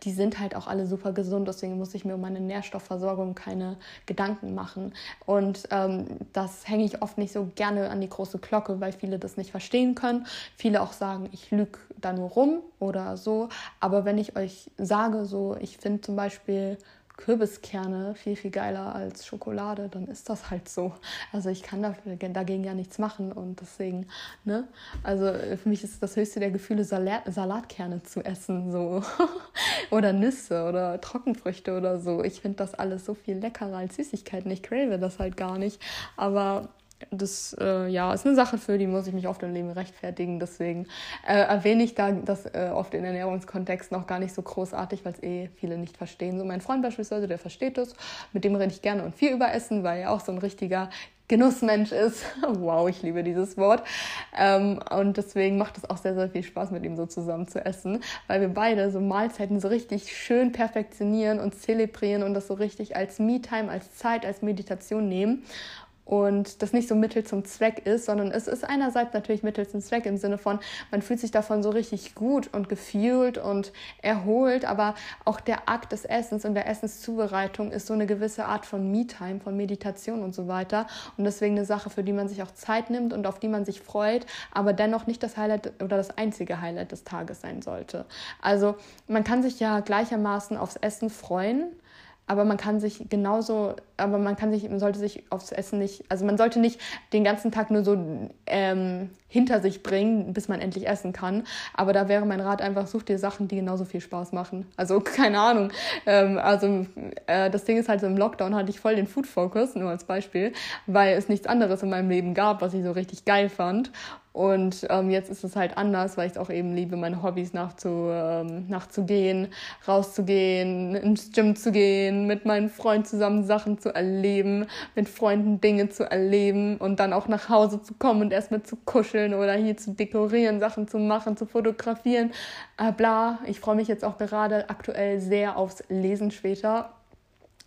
die sind halt auch alle super gesund. Deswegen muss ich mir um meine Nährstoffversorgung keine Gedanken machen. Und ähm, das hänge ich oft nicht so gerne an die große Glocke, weil viele das nicht verstehen können. Viele auch sagen, ich lüge da nur rum oder so. Aber wenn ich euch sage, so, ich finde zum Beispiel Kürbiskerne viel, viel geiler als Schokolade, dann ist das halt so. Also ich kann dafür, dagegen ja nichts machen und deswegen, ne? Also für mich ist das höchste der Gefühle, Salat, Salatkerne zu essen, so. oder Nüsse oder Trockenfrüchte oder so. Ich finde das alles so viel leckerer als Süßigkeiten. Ich crave das halt gar nicht. Aber das äh, ja, ist eine Sache, für die muss ich mich oft im Leben rechtfertigen. Deswegen äh, erwähne ich da das äh, oft in Ernährungskontext noch gar nicht so großartig, weil es eh viele nicht verstehen. So mein Freund beispielsweise, der versteht das. Mit dem rede ich gerne und viel über Essen, weil er auch so ein richtiger Genussmensch ist. wow, ich liebe dieses Wort. Ähm, und deswegen macht es auch sehr, sehr viel Spaß, mit ihm so zusammen zu essen, weil wir beide so Mahlzeiten so richtig schön perfektionieren und zelebrieren und das so richtig als Me-Time, als Zeit, als Meditation nehmen. Und das nicht so Mittel zum Zweck ist, sondern es ist einerseits natürlich Mittel zum Zweck im Sinne von, man fühlt sich davon so richtig gut und gefühlt und erholt, aber auch der Akt des Essens und der Essenszubereitung ist so eine gewisse Art von Me-Time, von Meditation und so weiter und deswegen eine Sache, für die man sich auch Zeit nimmt und auf die man sich freut, aber dennoch nicht das Highlight oder das einzige Highlight des Tages sein sollte. Also man kann sich ja gleichermaßen aufs Essen freuen, aber man kann sich genauso, aber man kann sich, man sollte sich aufs Essen nicht, also man sollte nicht den ganzen Tag nur so ähm, hinter sich bringen, bis man endlich essen kann. Aber da wäre mein Rat einfach, such dir Sachen, die genauso viel Spaß machen. Also keine Ahnung. Ähm, also äh, das Ding ist halt so im Lockdown hatte ich voll den Food Focus, nur als Beispiel, weil es nichts anderes in meinem Leben gab, was ich so richtig geil fand. Und ähm, jetzt ist es halt anders, weil ich es auch eben liebe, meine Hobbys nachzu, ähm, nachzugehen, rauszugehen, ins Gym zu gehen, mit meinen Freunden zusammen Sachen zu erleben, mit Freunden Dinge zu erleben und dann auch nach Hause zu kommen und erstmal zu kuscheln oder hier zu dekorieren, Sachen zu machen, zu fotografieren. Äh, bla, ich freue mich jetzt auch gerade aktuell sehr aufs Lesen später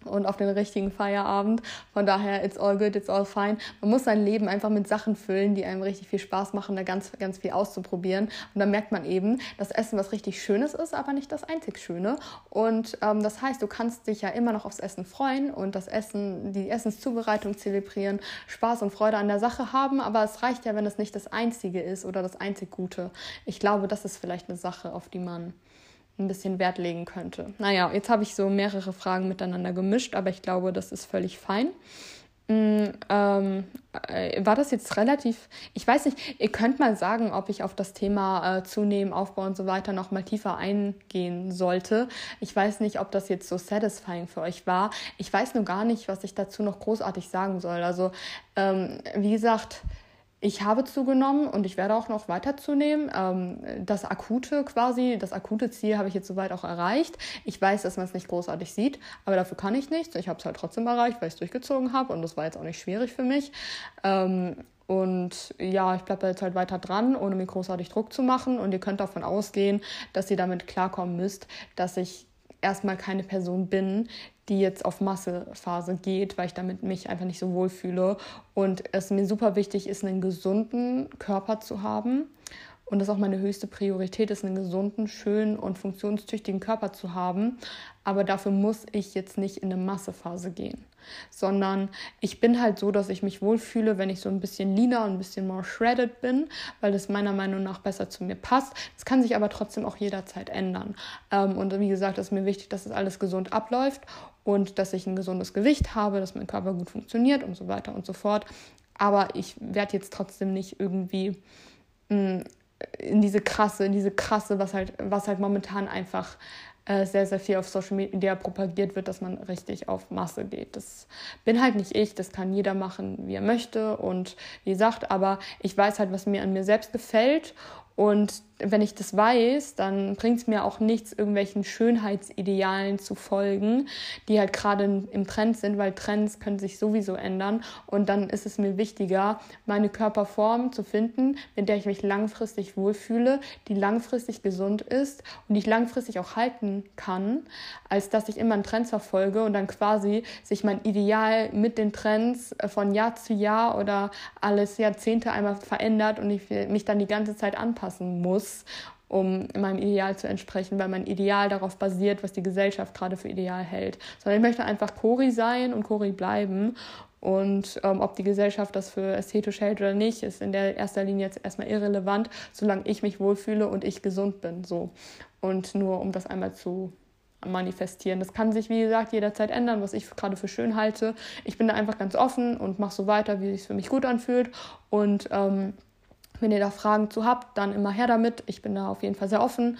und auf den richtigen Feierabend. Von daher, it's all good, it's all fine. Man muss sein Leben einfach mit Sachen füllen, die einem richtig viel Spaß machen, da ganz, ganz viel auszuprobieren. Und dann merkt man eben, dass Essen was richtig Schönes ist, aber nicht das einzig Schöne. Und ähm, das heißt, du kannst dich ja immer noch aufs Essen freuen und das Essen, die Essenszubereitung zelebrieren, Spaß und Freude an der Sache haben. Aber es reicht ja, wenn es nicht das Einzige ist oder das einzig Gute. Ich glaube, das ist vielleicht eine Sache, auf die man ein bisschen Wert legen könnte. Naja, jetzt habe ich so mehrere Fragen miteinander gemischt, aber ich glaube, das ist völlig fein. Mm, ähm, äh, war das jetzt relativ, ich weiß nicht, ihr könnt mal sagen, ob ich auf das Thema äh, Zunehmen, Aufbau und so weiter noch mal tiefer eingehen sollte. Ich weiß nicht, ob das jetzt so satisfying für euch war. Ich weiß nur gar nicht, was ich dazu noch großartig sagen soll. Also, ähm, wie gesagt, ich habe zugenommen und ich werde auch noch weiter zunehmen. Ähm, das akute quasi, das akute Ziel habe ich jetzt soweit auch erreicht. Ich weiß, dass man es nicht großartig sieht, aber dafür kann ich nichts. Ich habe es halt trotzdem erreicht, weil ich es durchgezogen habe und das war jetzt auch nicht schwierig für mich. Ähm, und ja, ich bleibe jetzt halt weiter dran, ohne mir großartig Druck zu machen. Und ihr könnt davon ausgehen, dass ihr damit klarkommen müsst, dass ich erstmal keine Person bin, die jetzt auf Massephase geht, weil ich damit mich einfach nicht so wohl fühle. Und es mir super wichtig ist, einen gesunden Körper zu haben. Und das auch meine höchste Priorität ist, einen gesunden, schönen und funktionstüchtigen Körper zu haben. Aber dafür muss ich jetzt nicht in eine Massephase gehen sondern ich bin halt so, dass ich mich wohlfühle, wenn ich so ein bisschen leaner und ein bisschen more shredded bin, weil das meiner Meinung nach besser zu mir passt. Das kann sich aber trotzdem auch jederzeit ändern. Ähm, und wie gesagt, ist mir wichtig, dass es das alles gesund abläuft und dass ich ein gesundes Gewicht habe, dass mein Körper gut funktioniert und so weiter und so fort. Aber ich werde jetzt trotzdem nicht irgendwie mh, mm, in diese krasse, in diese krasse, was halt, was halt momentan einfach äh, sehr, sehr viel auf Social Media propagiert wird, dass man richtig auf Masse geht. Das bin halt nicht ich, das kann jeder machen, wie er möchte und wie gesagt, aber ich weiß halt, was mir an mir selbst gefällt und wenn ich das weiß, dann bringt es mir auch nichts, irgendwelchen Schönheitsidealen zu folgen, die halt gerade im Trend sind, weil Trends können sich sowieso ändern. Und dann ist es mir wichtiger, meine Körperform zu finden, mit der ich mich langfristig wohlfühle, die langfristig gesund ist und die ich langfristig auch halten kann, als dass ich immer einen Trend verfolge und dann quasi sich mein Ideal mit den Trends von Jahr zu Jahr oder alles Jahrzehnte einmal verändert und ich mich dann die ganze Zeit anpassen muss muss, um meinem Ideal zu entsprechen, weil mein Ideal darauf basiert, was die Gesellschaft gerade für ideal hält. Sondern ich möchte einfach Cori sein und Cori bleiben. Und ähm, ob die Gesellschaft das für ästhetisch hält oder nicht, ist in der erster Linie jetzt erstmal irrelevant, solange ich mich wohlfühle und ich gesund bin. So. Und nur um das einmal zu manifestieren. Das kann sich, wie gesagt, jederzeit ändern, was ich gerade für schön halte. Ich bin da einfach ganz offen und mache so weiter, wie es sich für mich gut anfühlt. Und ähm, wenn ihr da Fragen zu habt, dann immer her damit. Ich bin da auf jeden Fall sehr offen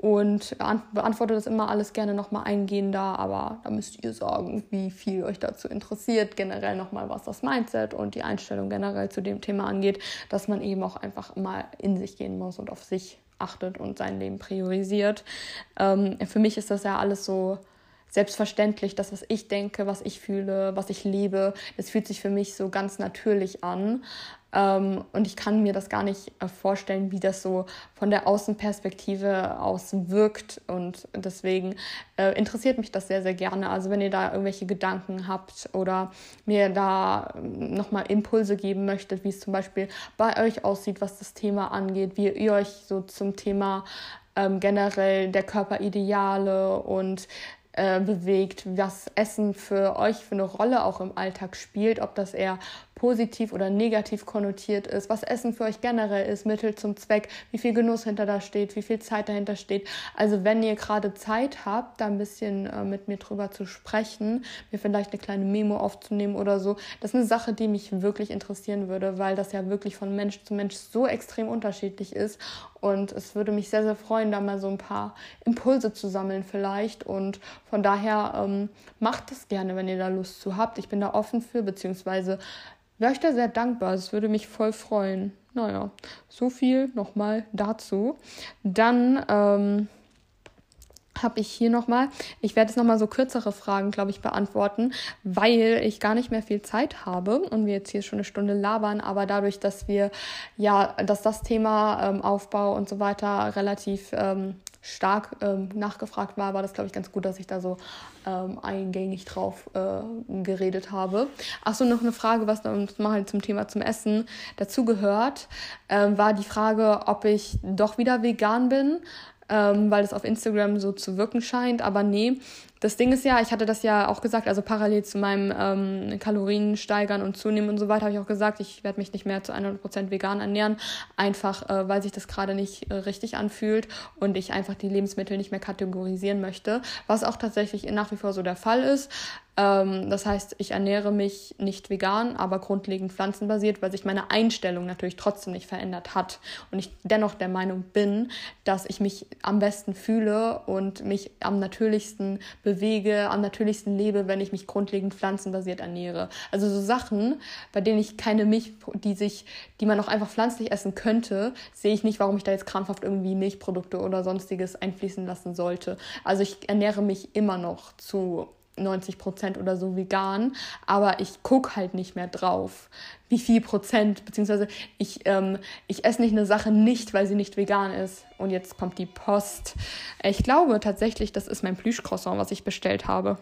und beantworte das immer alles gerne nochmal eingehender, aber da müsst ihr sagen, wie viel euch dazu interessiert, generell nochmal, was das Mindset und die Einstellung generell zu dem Thema angeht, dass man eben auch einfach mal in sich gehen muss und auf sich achtet und sein Leben priorisiert. Ähm, für mich ist das ja alles so selbstverständlich, das, was ich denke, was ich fühle, was ich lebe, das fühlt sich für mich so ganz natürlich an. Ähm, und ich kann mir das gar nicht äh, vorstellen, wie das so von der Außenperspektive aus wirkt. Und deswegen äh, interessiert mich das sehr, sehr gerne. Also wenn ihr da irgendwelche Gedanken habt oder mir da ähm, nochmal Impulse geben möchtet, wie es zum Beispiel bei euch aussieht, was das Thema angeht, wie ihr euch so zum Thema ähm, generell der Körperideale und äh, bewegt, was Essen für euch für eine Rolle auch im Alltag spielt, ob das eher positiv oder negativ konnotiert ist, was Essen für euch generell ist, Mittel zum Zweck, wie viel Genuss hinter da steht, wie viel Zeit dahinter steht. Also wenn ihr gerade Zeit habt, da ein bisschen äh, mit mir drüber zu sprechen, mir vielleicht eine kleine Memo aufzunehmen oder so, das ist eine Sache, die mich wirklich interessieren würde, weil das ja wirklich von Mensch zu Mensch so extrem unterschiedlich ist. Und es würde mich sehr, sehr freuen, da mal so ein paar Impulse zu sammeln vielleicht. Und von daher ähm, macht es gerne, wenn ihr da Lust zu habt. Ich bin da offen für, beziehungsweise wäre ich da sehr dankbar. Es würde mich voll freuen. Naja, so viel nochmal dazu. Dann ähm, habe ich hier nochmal, ich werde jetzt nochmal so kürzere Fragen, glaube ich, beantworten, weil ich gar nicht mehr viel Zeit habe und wir jetzt hier schon eine Stunde labern, aber dadurch, dass wir ja, dass das Thema ähm, Aufbau und so weiter relativ ähm, stark ähm, nachgefragt war, war das, glaube ich, ganz gut, dass ich da so ähm, eingängig drauf äh, geredet habe. Achso, noch eine Frage, was mal halt zum Thema zum Essen dazugehört, ähm, war die Frage, ob ich doch wieder vegan bin ähm, weil es auf Instagram so zu wirken scheint. Aber nee, das Ding ist ja, ich hatte das ja auch gesagt, also parallel zu meinem ähm, Kalorien steigern und zunehmen und so weiter, habe ich auch gesagt, ich werde mich nicht mehr zu 100% vegan ernähren, einfach äh, weil sich das gerade nicht äh, richtig anfühlt und ich einfach die Lebensmittel nicht mehr kategorisieren möchte, was auch tatsächlich nach wie vor so der Fall ist. Ähm, das heißt, ich ernähre mich nicht vegan, aber grundlegend pflanzenbasiert, weil sich meine Einstellung natürlich trotzdem nicht verändert hat und ich dennoch der Meinung bin, dass ich mich am besten fühle und mich am natürlichsten bewege, am natürlichsten lebe, wenn ich mich grundlegend pflanzenbasiert ernähre. Also so Sachen, bei denen ich keine Milch, die sich, die man auch einfach pflanzlich essen könnte, sehe ich nicht, warum ich da jetzt krampfhaft irgendwie Milchprodukte oder sonstiges einfließen lassen sollte. Also ich ernähre mich immer noch zu 90 Prozent oder so vegan, aber ich gucke halt nicht mehr drauf, wie viel Prozent, beziehungsweise ich, ähm, ich esse nicht eine Sache nicht, weil sie nicht vegan ist. Und jetzt kommt die Post. Ich glaube tatsächlich, das ist mein Plüschcroissant, was ich bestellt habe.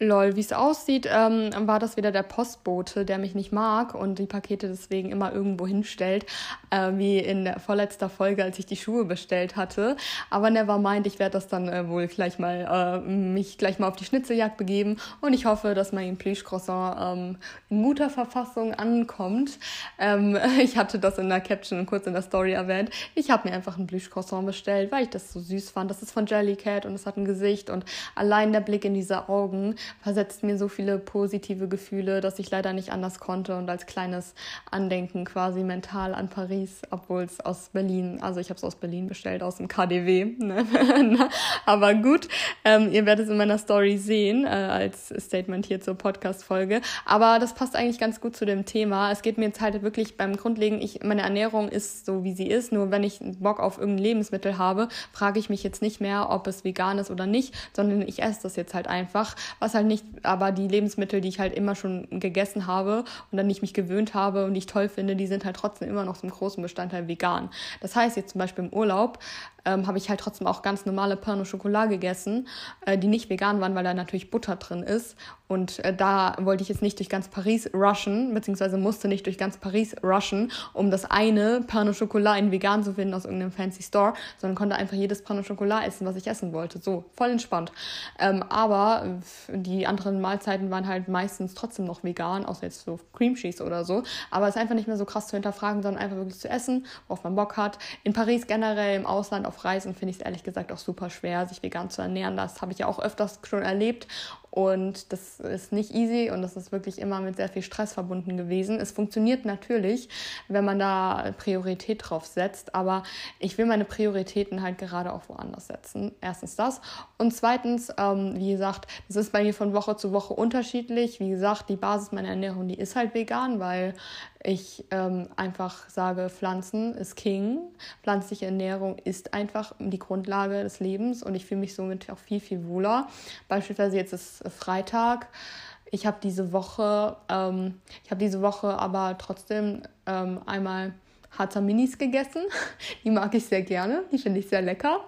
Lol, wie es aussieht, ähm, war das wieder der Postbote, der mich nicht mag und die Pakete deswegen immer irgendwo hinstellt, äh, wie in der vorletzter Folge, als ich die Schuhe bestellt hatte. Aber never mind, ich werde das dann äh, wohl gleich mal, äh, mich gleich mal auf die Schnitzeljagd begeben und ich hoffe, dass mein Plüschcroissant ähm, in guter Verfassung ankommt. Ähm, ich hatte das in der Caption und kurz in der Story erwähnt. Ich habe mir einfach ein Plüschcroissant bestellt, weil ich das so süß fand. Das ist von Jellycat und es hat ein Gesicht und allein der Blick in diese Augen versetzt mir so viele positive Gefühle, dass ich leider nicht anders konnte und als kleines Andenken quasi mental an Paris, obwohl es aus Berlin, also ich habe es aus Berlin bestellt, aus dem KDW. Ne? Aber gut, ähm, ihr werdet es in meiner Story sehen, äh, als Statement hier zur Podcast-Folge. Aber das passt eigentlich ganz gut zu dem Thema. Es geht mir jetzt halt wirklich beim Grundlegen, ich, meine Ernährung ist so, wie sie ist. Nur wenn ich Bock auf irgendein Lebensmittel habe, frage ich mich jetzt nicht mehr, ob es vegan ist oder nicht, sondern ich esse das jetzt halt einfach, was halt nicht, aber die Lebensmittel, die ich halt immer schon gegessen habe und dann nicht mich gewöhnt habe und die ich toll finde, die sind halt trotzdem immer noch zum großen Bestandteil vegan. Das heißt jetzt zum Beispiel im Urlaub ähm, habe ich halt trotzdem auch ganz normale Pain au Chocolat gegessen, äh, die nicht vegan waren, weil da natürlich Butter drin ist. Und äh, da wollte ich jetzt nicht durch ganz Paris rushen, beziehungsweise musste nicht durch ganz Paris rushen, um das eine Pain au Chocolat in vegan zu finden aus irgendeinem fancy Store, sondern konnte einfach jedes Pain au Chocolat essen, was ich essen wollte. So, voll entspannt. Ähm, aber die anderen Mahlzeiten waren halt meistens trotzdem noch vegan, außer jetzt so Cream Cheese oder so. Aber es ist einfach nicht mehr so krass zu hinterfragen, sondern einfach wirklich zu essen, worauf man Bock hat. In Paris generell, im Ausland, auf Reisen finde ich es ehrlich gesagt auch super schwer, sich vegan zu ernähren. Das habe ich ja auch öfters schon erlebt. Und das ist nicht easy und das ist wirklich immer mit sehr viel Stress verbunden gewesen. Es funktioniert natürlich, wenn man da Priorität drauf setzt, aber ich will meine Prioritäten halt gerade auch woanders setzen. Erstens das. Und zweitens, ähm, wie gesagt, das ist bei mir von Woche zu Woche unterschiedlich. Wie gesagt, die Basis meiner Ernährung, die ist halt vegan, weil ich ähm, einfach sage, Pflanzen ist King. Pflanzliche Ernährung ist einfach die Grundlage des Lebens und ich fühle mich somit auch viel, viel wohler. Beispielsweise jetzt ist Freitag. Ich habe diese Woche, ähm, ich habe diese Woche aber trotzdem ähm, einmal Harzer Minis gegessen. Die mag ich sehr gerne, die finde ich sehr lecker.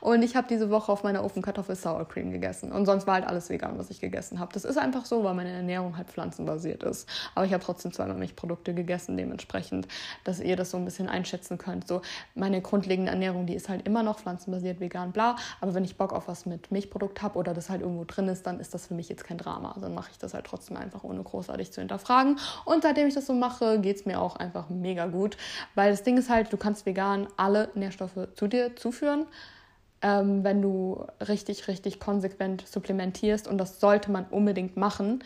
Und ich habe diese Woche auf meiner Ofenkartoffel Sour Cream gegessen. Und sonst war halt alles vegan, was ich gegessen habe. Das ist einfach so, weil meine Ernährung halt pflanzenbasiert ist. Aber ich habe trotzdem zweimal Milchprodukte gegessen, dementsprechend, dass ihr das so ein bisschen einschätzen könnt. So, meine grundlegende Ernährung, die ist halt immer noch pflanzenbasiert, vegan, bla. Aber wenn ich Bock auf was mit Milchprodukt habe oder das halt irgendwo drin ist, dann ist das für mich jetzt kein Drama. Dann mache ich das halt trotzdem einfach, ohne großartig zu hinterfragen. Und seitdem ich das so mache, geht es mir auch einfach mega gut. Weil das Ding ist halt, du kannst vegan alle Nährstoffe zu dir zuführen ähm, wenn du richtig, richtig konsequent supplementierst. Und das sollte man unbedingt machen.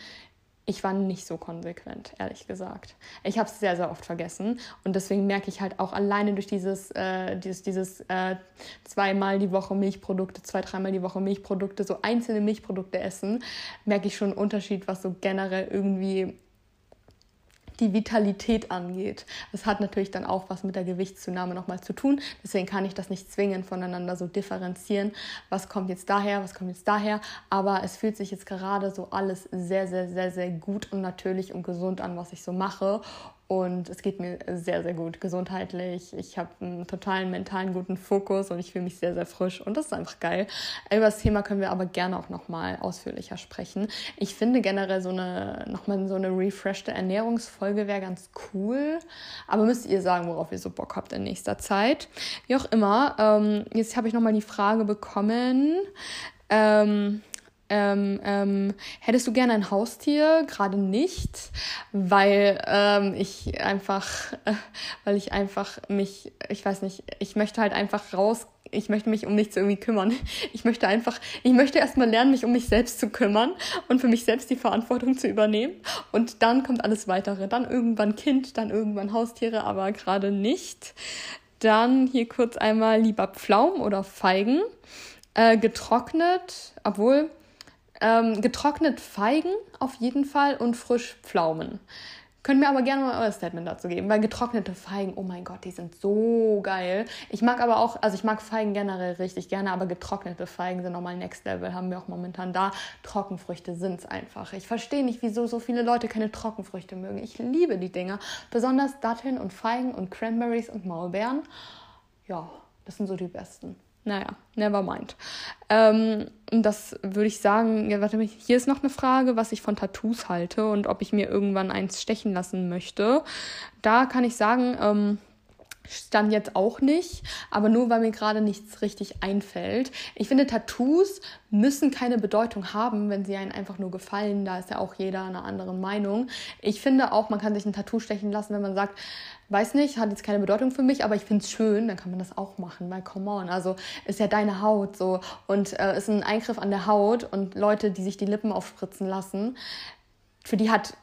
Ich war nicht so konsequent, ehrlich gesagt. Ich habe es sehr, sehr oft vergessen. Und deswegen merke ich halt auch alleine durch dieses, äh, dieses, dieses äh, zweimal die Woche Milchprodukte, zwei, dreimal die Woche Milchprodukte, so einzelne Milchprodukte essen, merke ich schon einen Unterschied, was so generell irgendwie die Vitalität angeht. Das hat natürlich dann auch was mit der Gewichtszunahme nochmal zu tun. Deswegen kann ich das nicht zwingend voneinander so differenzieren. Was kommt jetzt daher, was kommt jetzt daher. Aber es fühlt sich jetzt gerade so alles sehr, sehr, sehr, sehr gut und natürlich und gesund an, was ich so mache. Und es geht mir sehr, sehr gut gesundheitlich. Ich habe einen totalen mentalen guten Fokus und ich fühle mich sehr, sehr frisch. Und das ist einfach geil. Über das Thema können wir aber gerne auch nochmal ausführlicher sprechen. Ich finde generell so eine, nochmal so eine refreshte Ernährungsfolge wäre ganz cool. Aber müsst ihr sagen, worauf ihr so Bock habt in nächster Zeit. Wie auch immer. Ähm, jetzt habe ich nochmal die Frage bekommen. Ähm, ähm, ähm, hättest du gerne ein Haustier? Gerade nicht, weil ähm, ich einfach, äh, weil ich einfach mich, ich weiß nicht, ich möchte halt einfach raus, ich möchte mich um nichts irgendwie kümmern. Ich möchte einfach, ich möchte erstmal lernen, mich um mich selbst zu kümmern und für mich selbst die Verantwortung zu übernehmen. Und dann kommt alles weitere. Dann irgendwann Kind, dann irgendwann Haustiere, aber gerade nicht. Dann hier kurz einmal lieber Pflaumen oder Feigen. Äh, getrocknet, obwohl ähm, getrocknet Feigen auf jeden Fall und frisch Pflaumen. Könnt mir aber gerne mal euer Statement dazu geben, weil getrocknete Feigen, oh mein Gott, die sind so geil. Ich mag aber auch, also ich mag Feigen generell richtig gerne, aber getrocknete Feigen sind nochmal Next Level, haben wir auch momentan da. Trockenfrüchte sind es einfach. Ich verstehe nicht, wieso so viele Leute keine Trockenfrüchte mögen. Ich liebe die Dinger, besonders Datteln und Feigen und Cranberries und Maulbeeren. Ja, das sind so die besten. Naja, never mind. Ähm, das würde ich sagen, ja, warte mal, hier ist noch eine Frage, was ich von Tattoos halte und ob ich mir irgendwann eins stechen lassen möchte. Da kann ich sagen, ähm, Stand jetzt auch nicht, aber nur weil mir gerade nichts richtig einfällt. Ich finde, Tattoos müssen keine Bedeutung haben, wenn sie einen einfach nur gefallen. Da ist ja auch jeder einer anderen Meinung. Ich finde auch, man kann sich ein Tattoo stechen lassen, wenn man sagt, weiß nicht, hat jetzt keine Bedeutung für mich, aber ich finde es schön, dann kann man das auch machen, weil come on, also ist ja deine Haut so und äh, ist ein Eingriff an der Haut und Leute, die sich die Lippen aufspritzen lassen, für die hat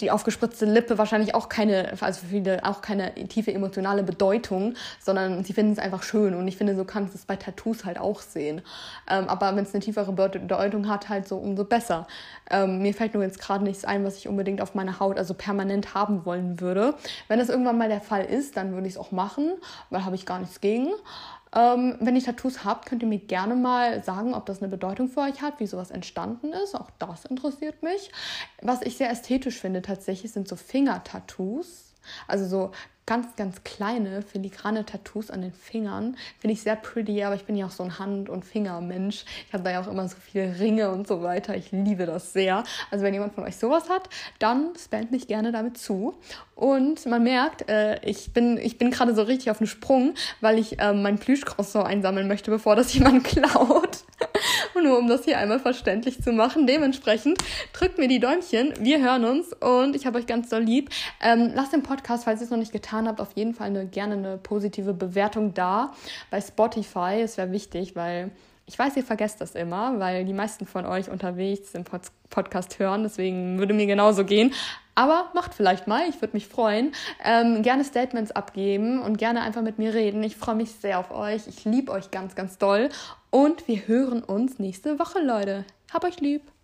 die aufgespritzte Lippe wahrscheinlich auch keine, also für viele auch keine tiefe emotionale Bedeutung, sondern sie finden es einfach schön. Und ich finde, so kannst du es bei Tattoos halt auch sehen. Ähm, aber wenn es eine tiefere Bedeutung hat, halt so umso besser. Ähm, mir fällt nur jetzt gerade nichts ein, was ich unbedingt auf meiner Haut, also permanent haben wollen würde. Wenn das irgendwann mal der Fall ist, dann würde ich es auch machen, weil habe ich gar nichts gegen. Ähm, wenn ihr Tattoos habt, könnt ihr mir gerne mal sagen, ob das eine Bedeutung für euch hat, wie sowas entstanden ist. Auch das interessiert mich. Was ich sehr ästhetisch finde tatsächlich, sind so Finger-Tattoos. Also so ganz, ganz kleine, filigrane Tattoos an den Fingern. Finde ich sehr pretty, aber ich bin ja auch so ein Hand- und Fingermensch. Ich habe da ja auch immer so viele Ringe und so weiter. Ich liebe das sehr. Also wenn jemand von euch sowas hat, dann spamt mich gerne damit zu. Und man merkt, äh, ich bin, ich bin gerade so richtig auf dem Sprung, weil ich äh, mein Plüschcroissant einsammeln möchte, bevor das jemand klaut. Nur um das hier einmal verständlich zu machen. Dementsprechend drückt mir die Däumchen. Wir hören uns und ich habe euch ganz doll lieb. Ähm, lasst den Podcast, falls ihr es noch nicht getan habt, auf jeden Fall eine, gerne eine positive Bewertung da bei Spotify. Es wäre wichtig, weil Ich weiß, ihr vergesst das immer, weil die meisten von euch unterwegs den Pod Podcast hören, deswegen würde mir genauso gehen. Aber macht vielleicht mal, ich würde mich freuen. Ähm, gerne Statements abgeben und gerne einfach mit mir reden. Ich freue mich sehr auf euch. Ich liebe euch ganz, ganz doll. Und wir hören uns nächste Woche, Leute. Hab euch lieb.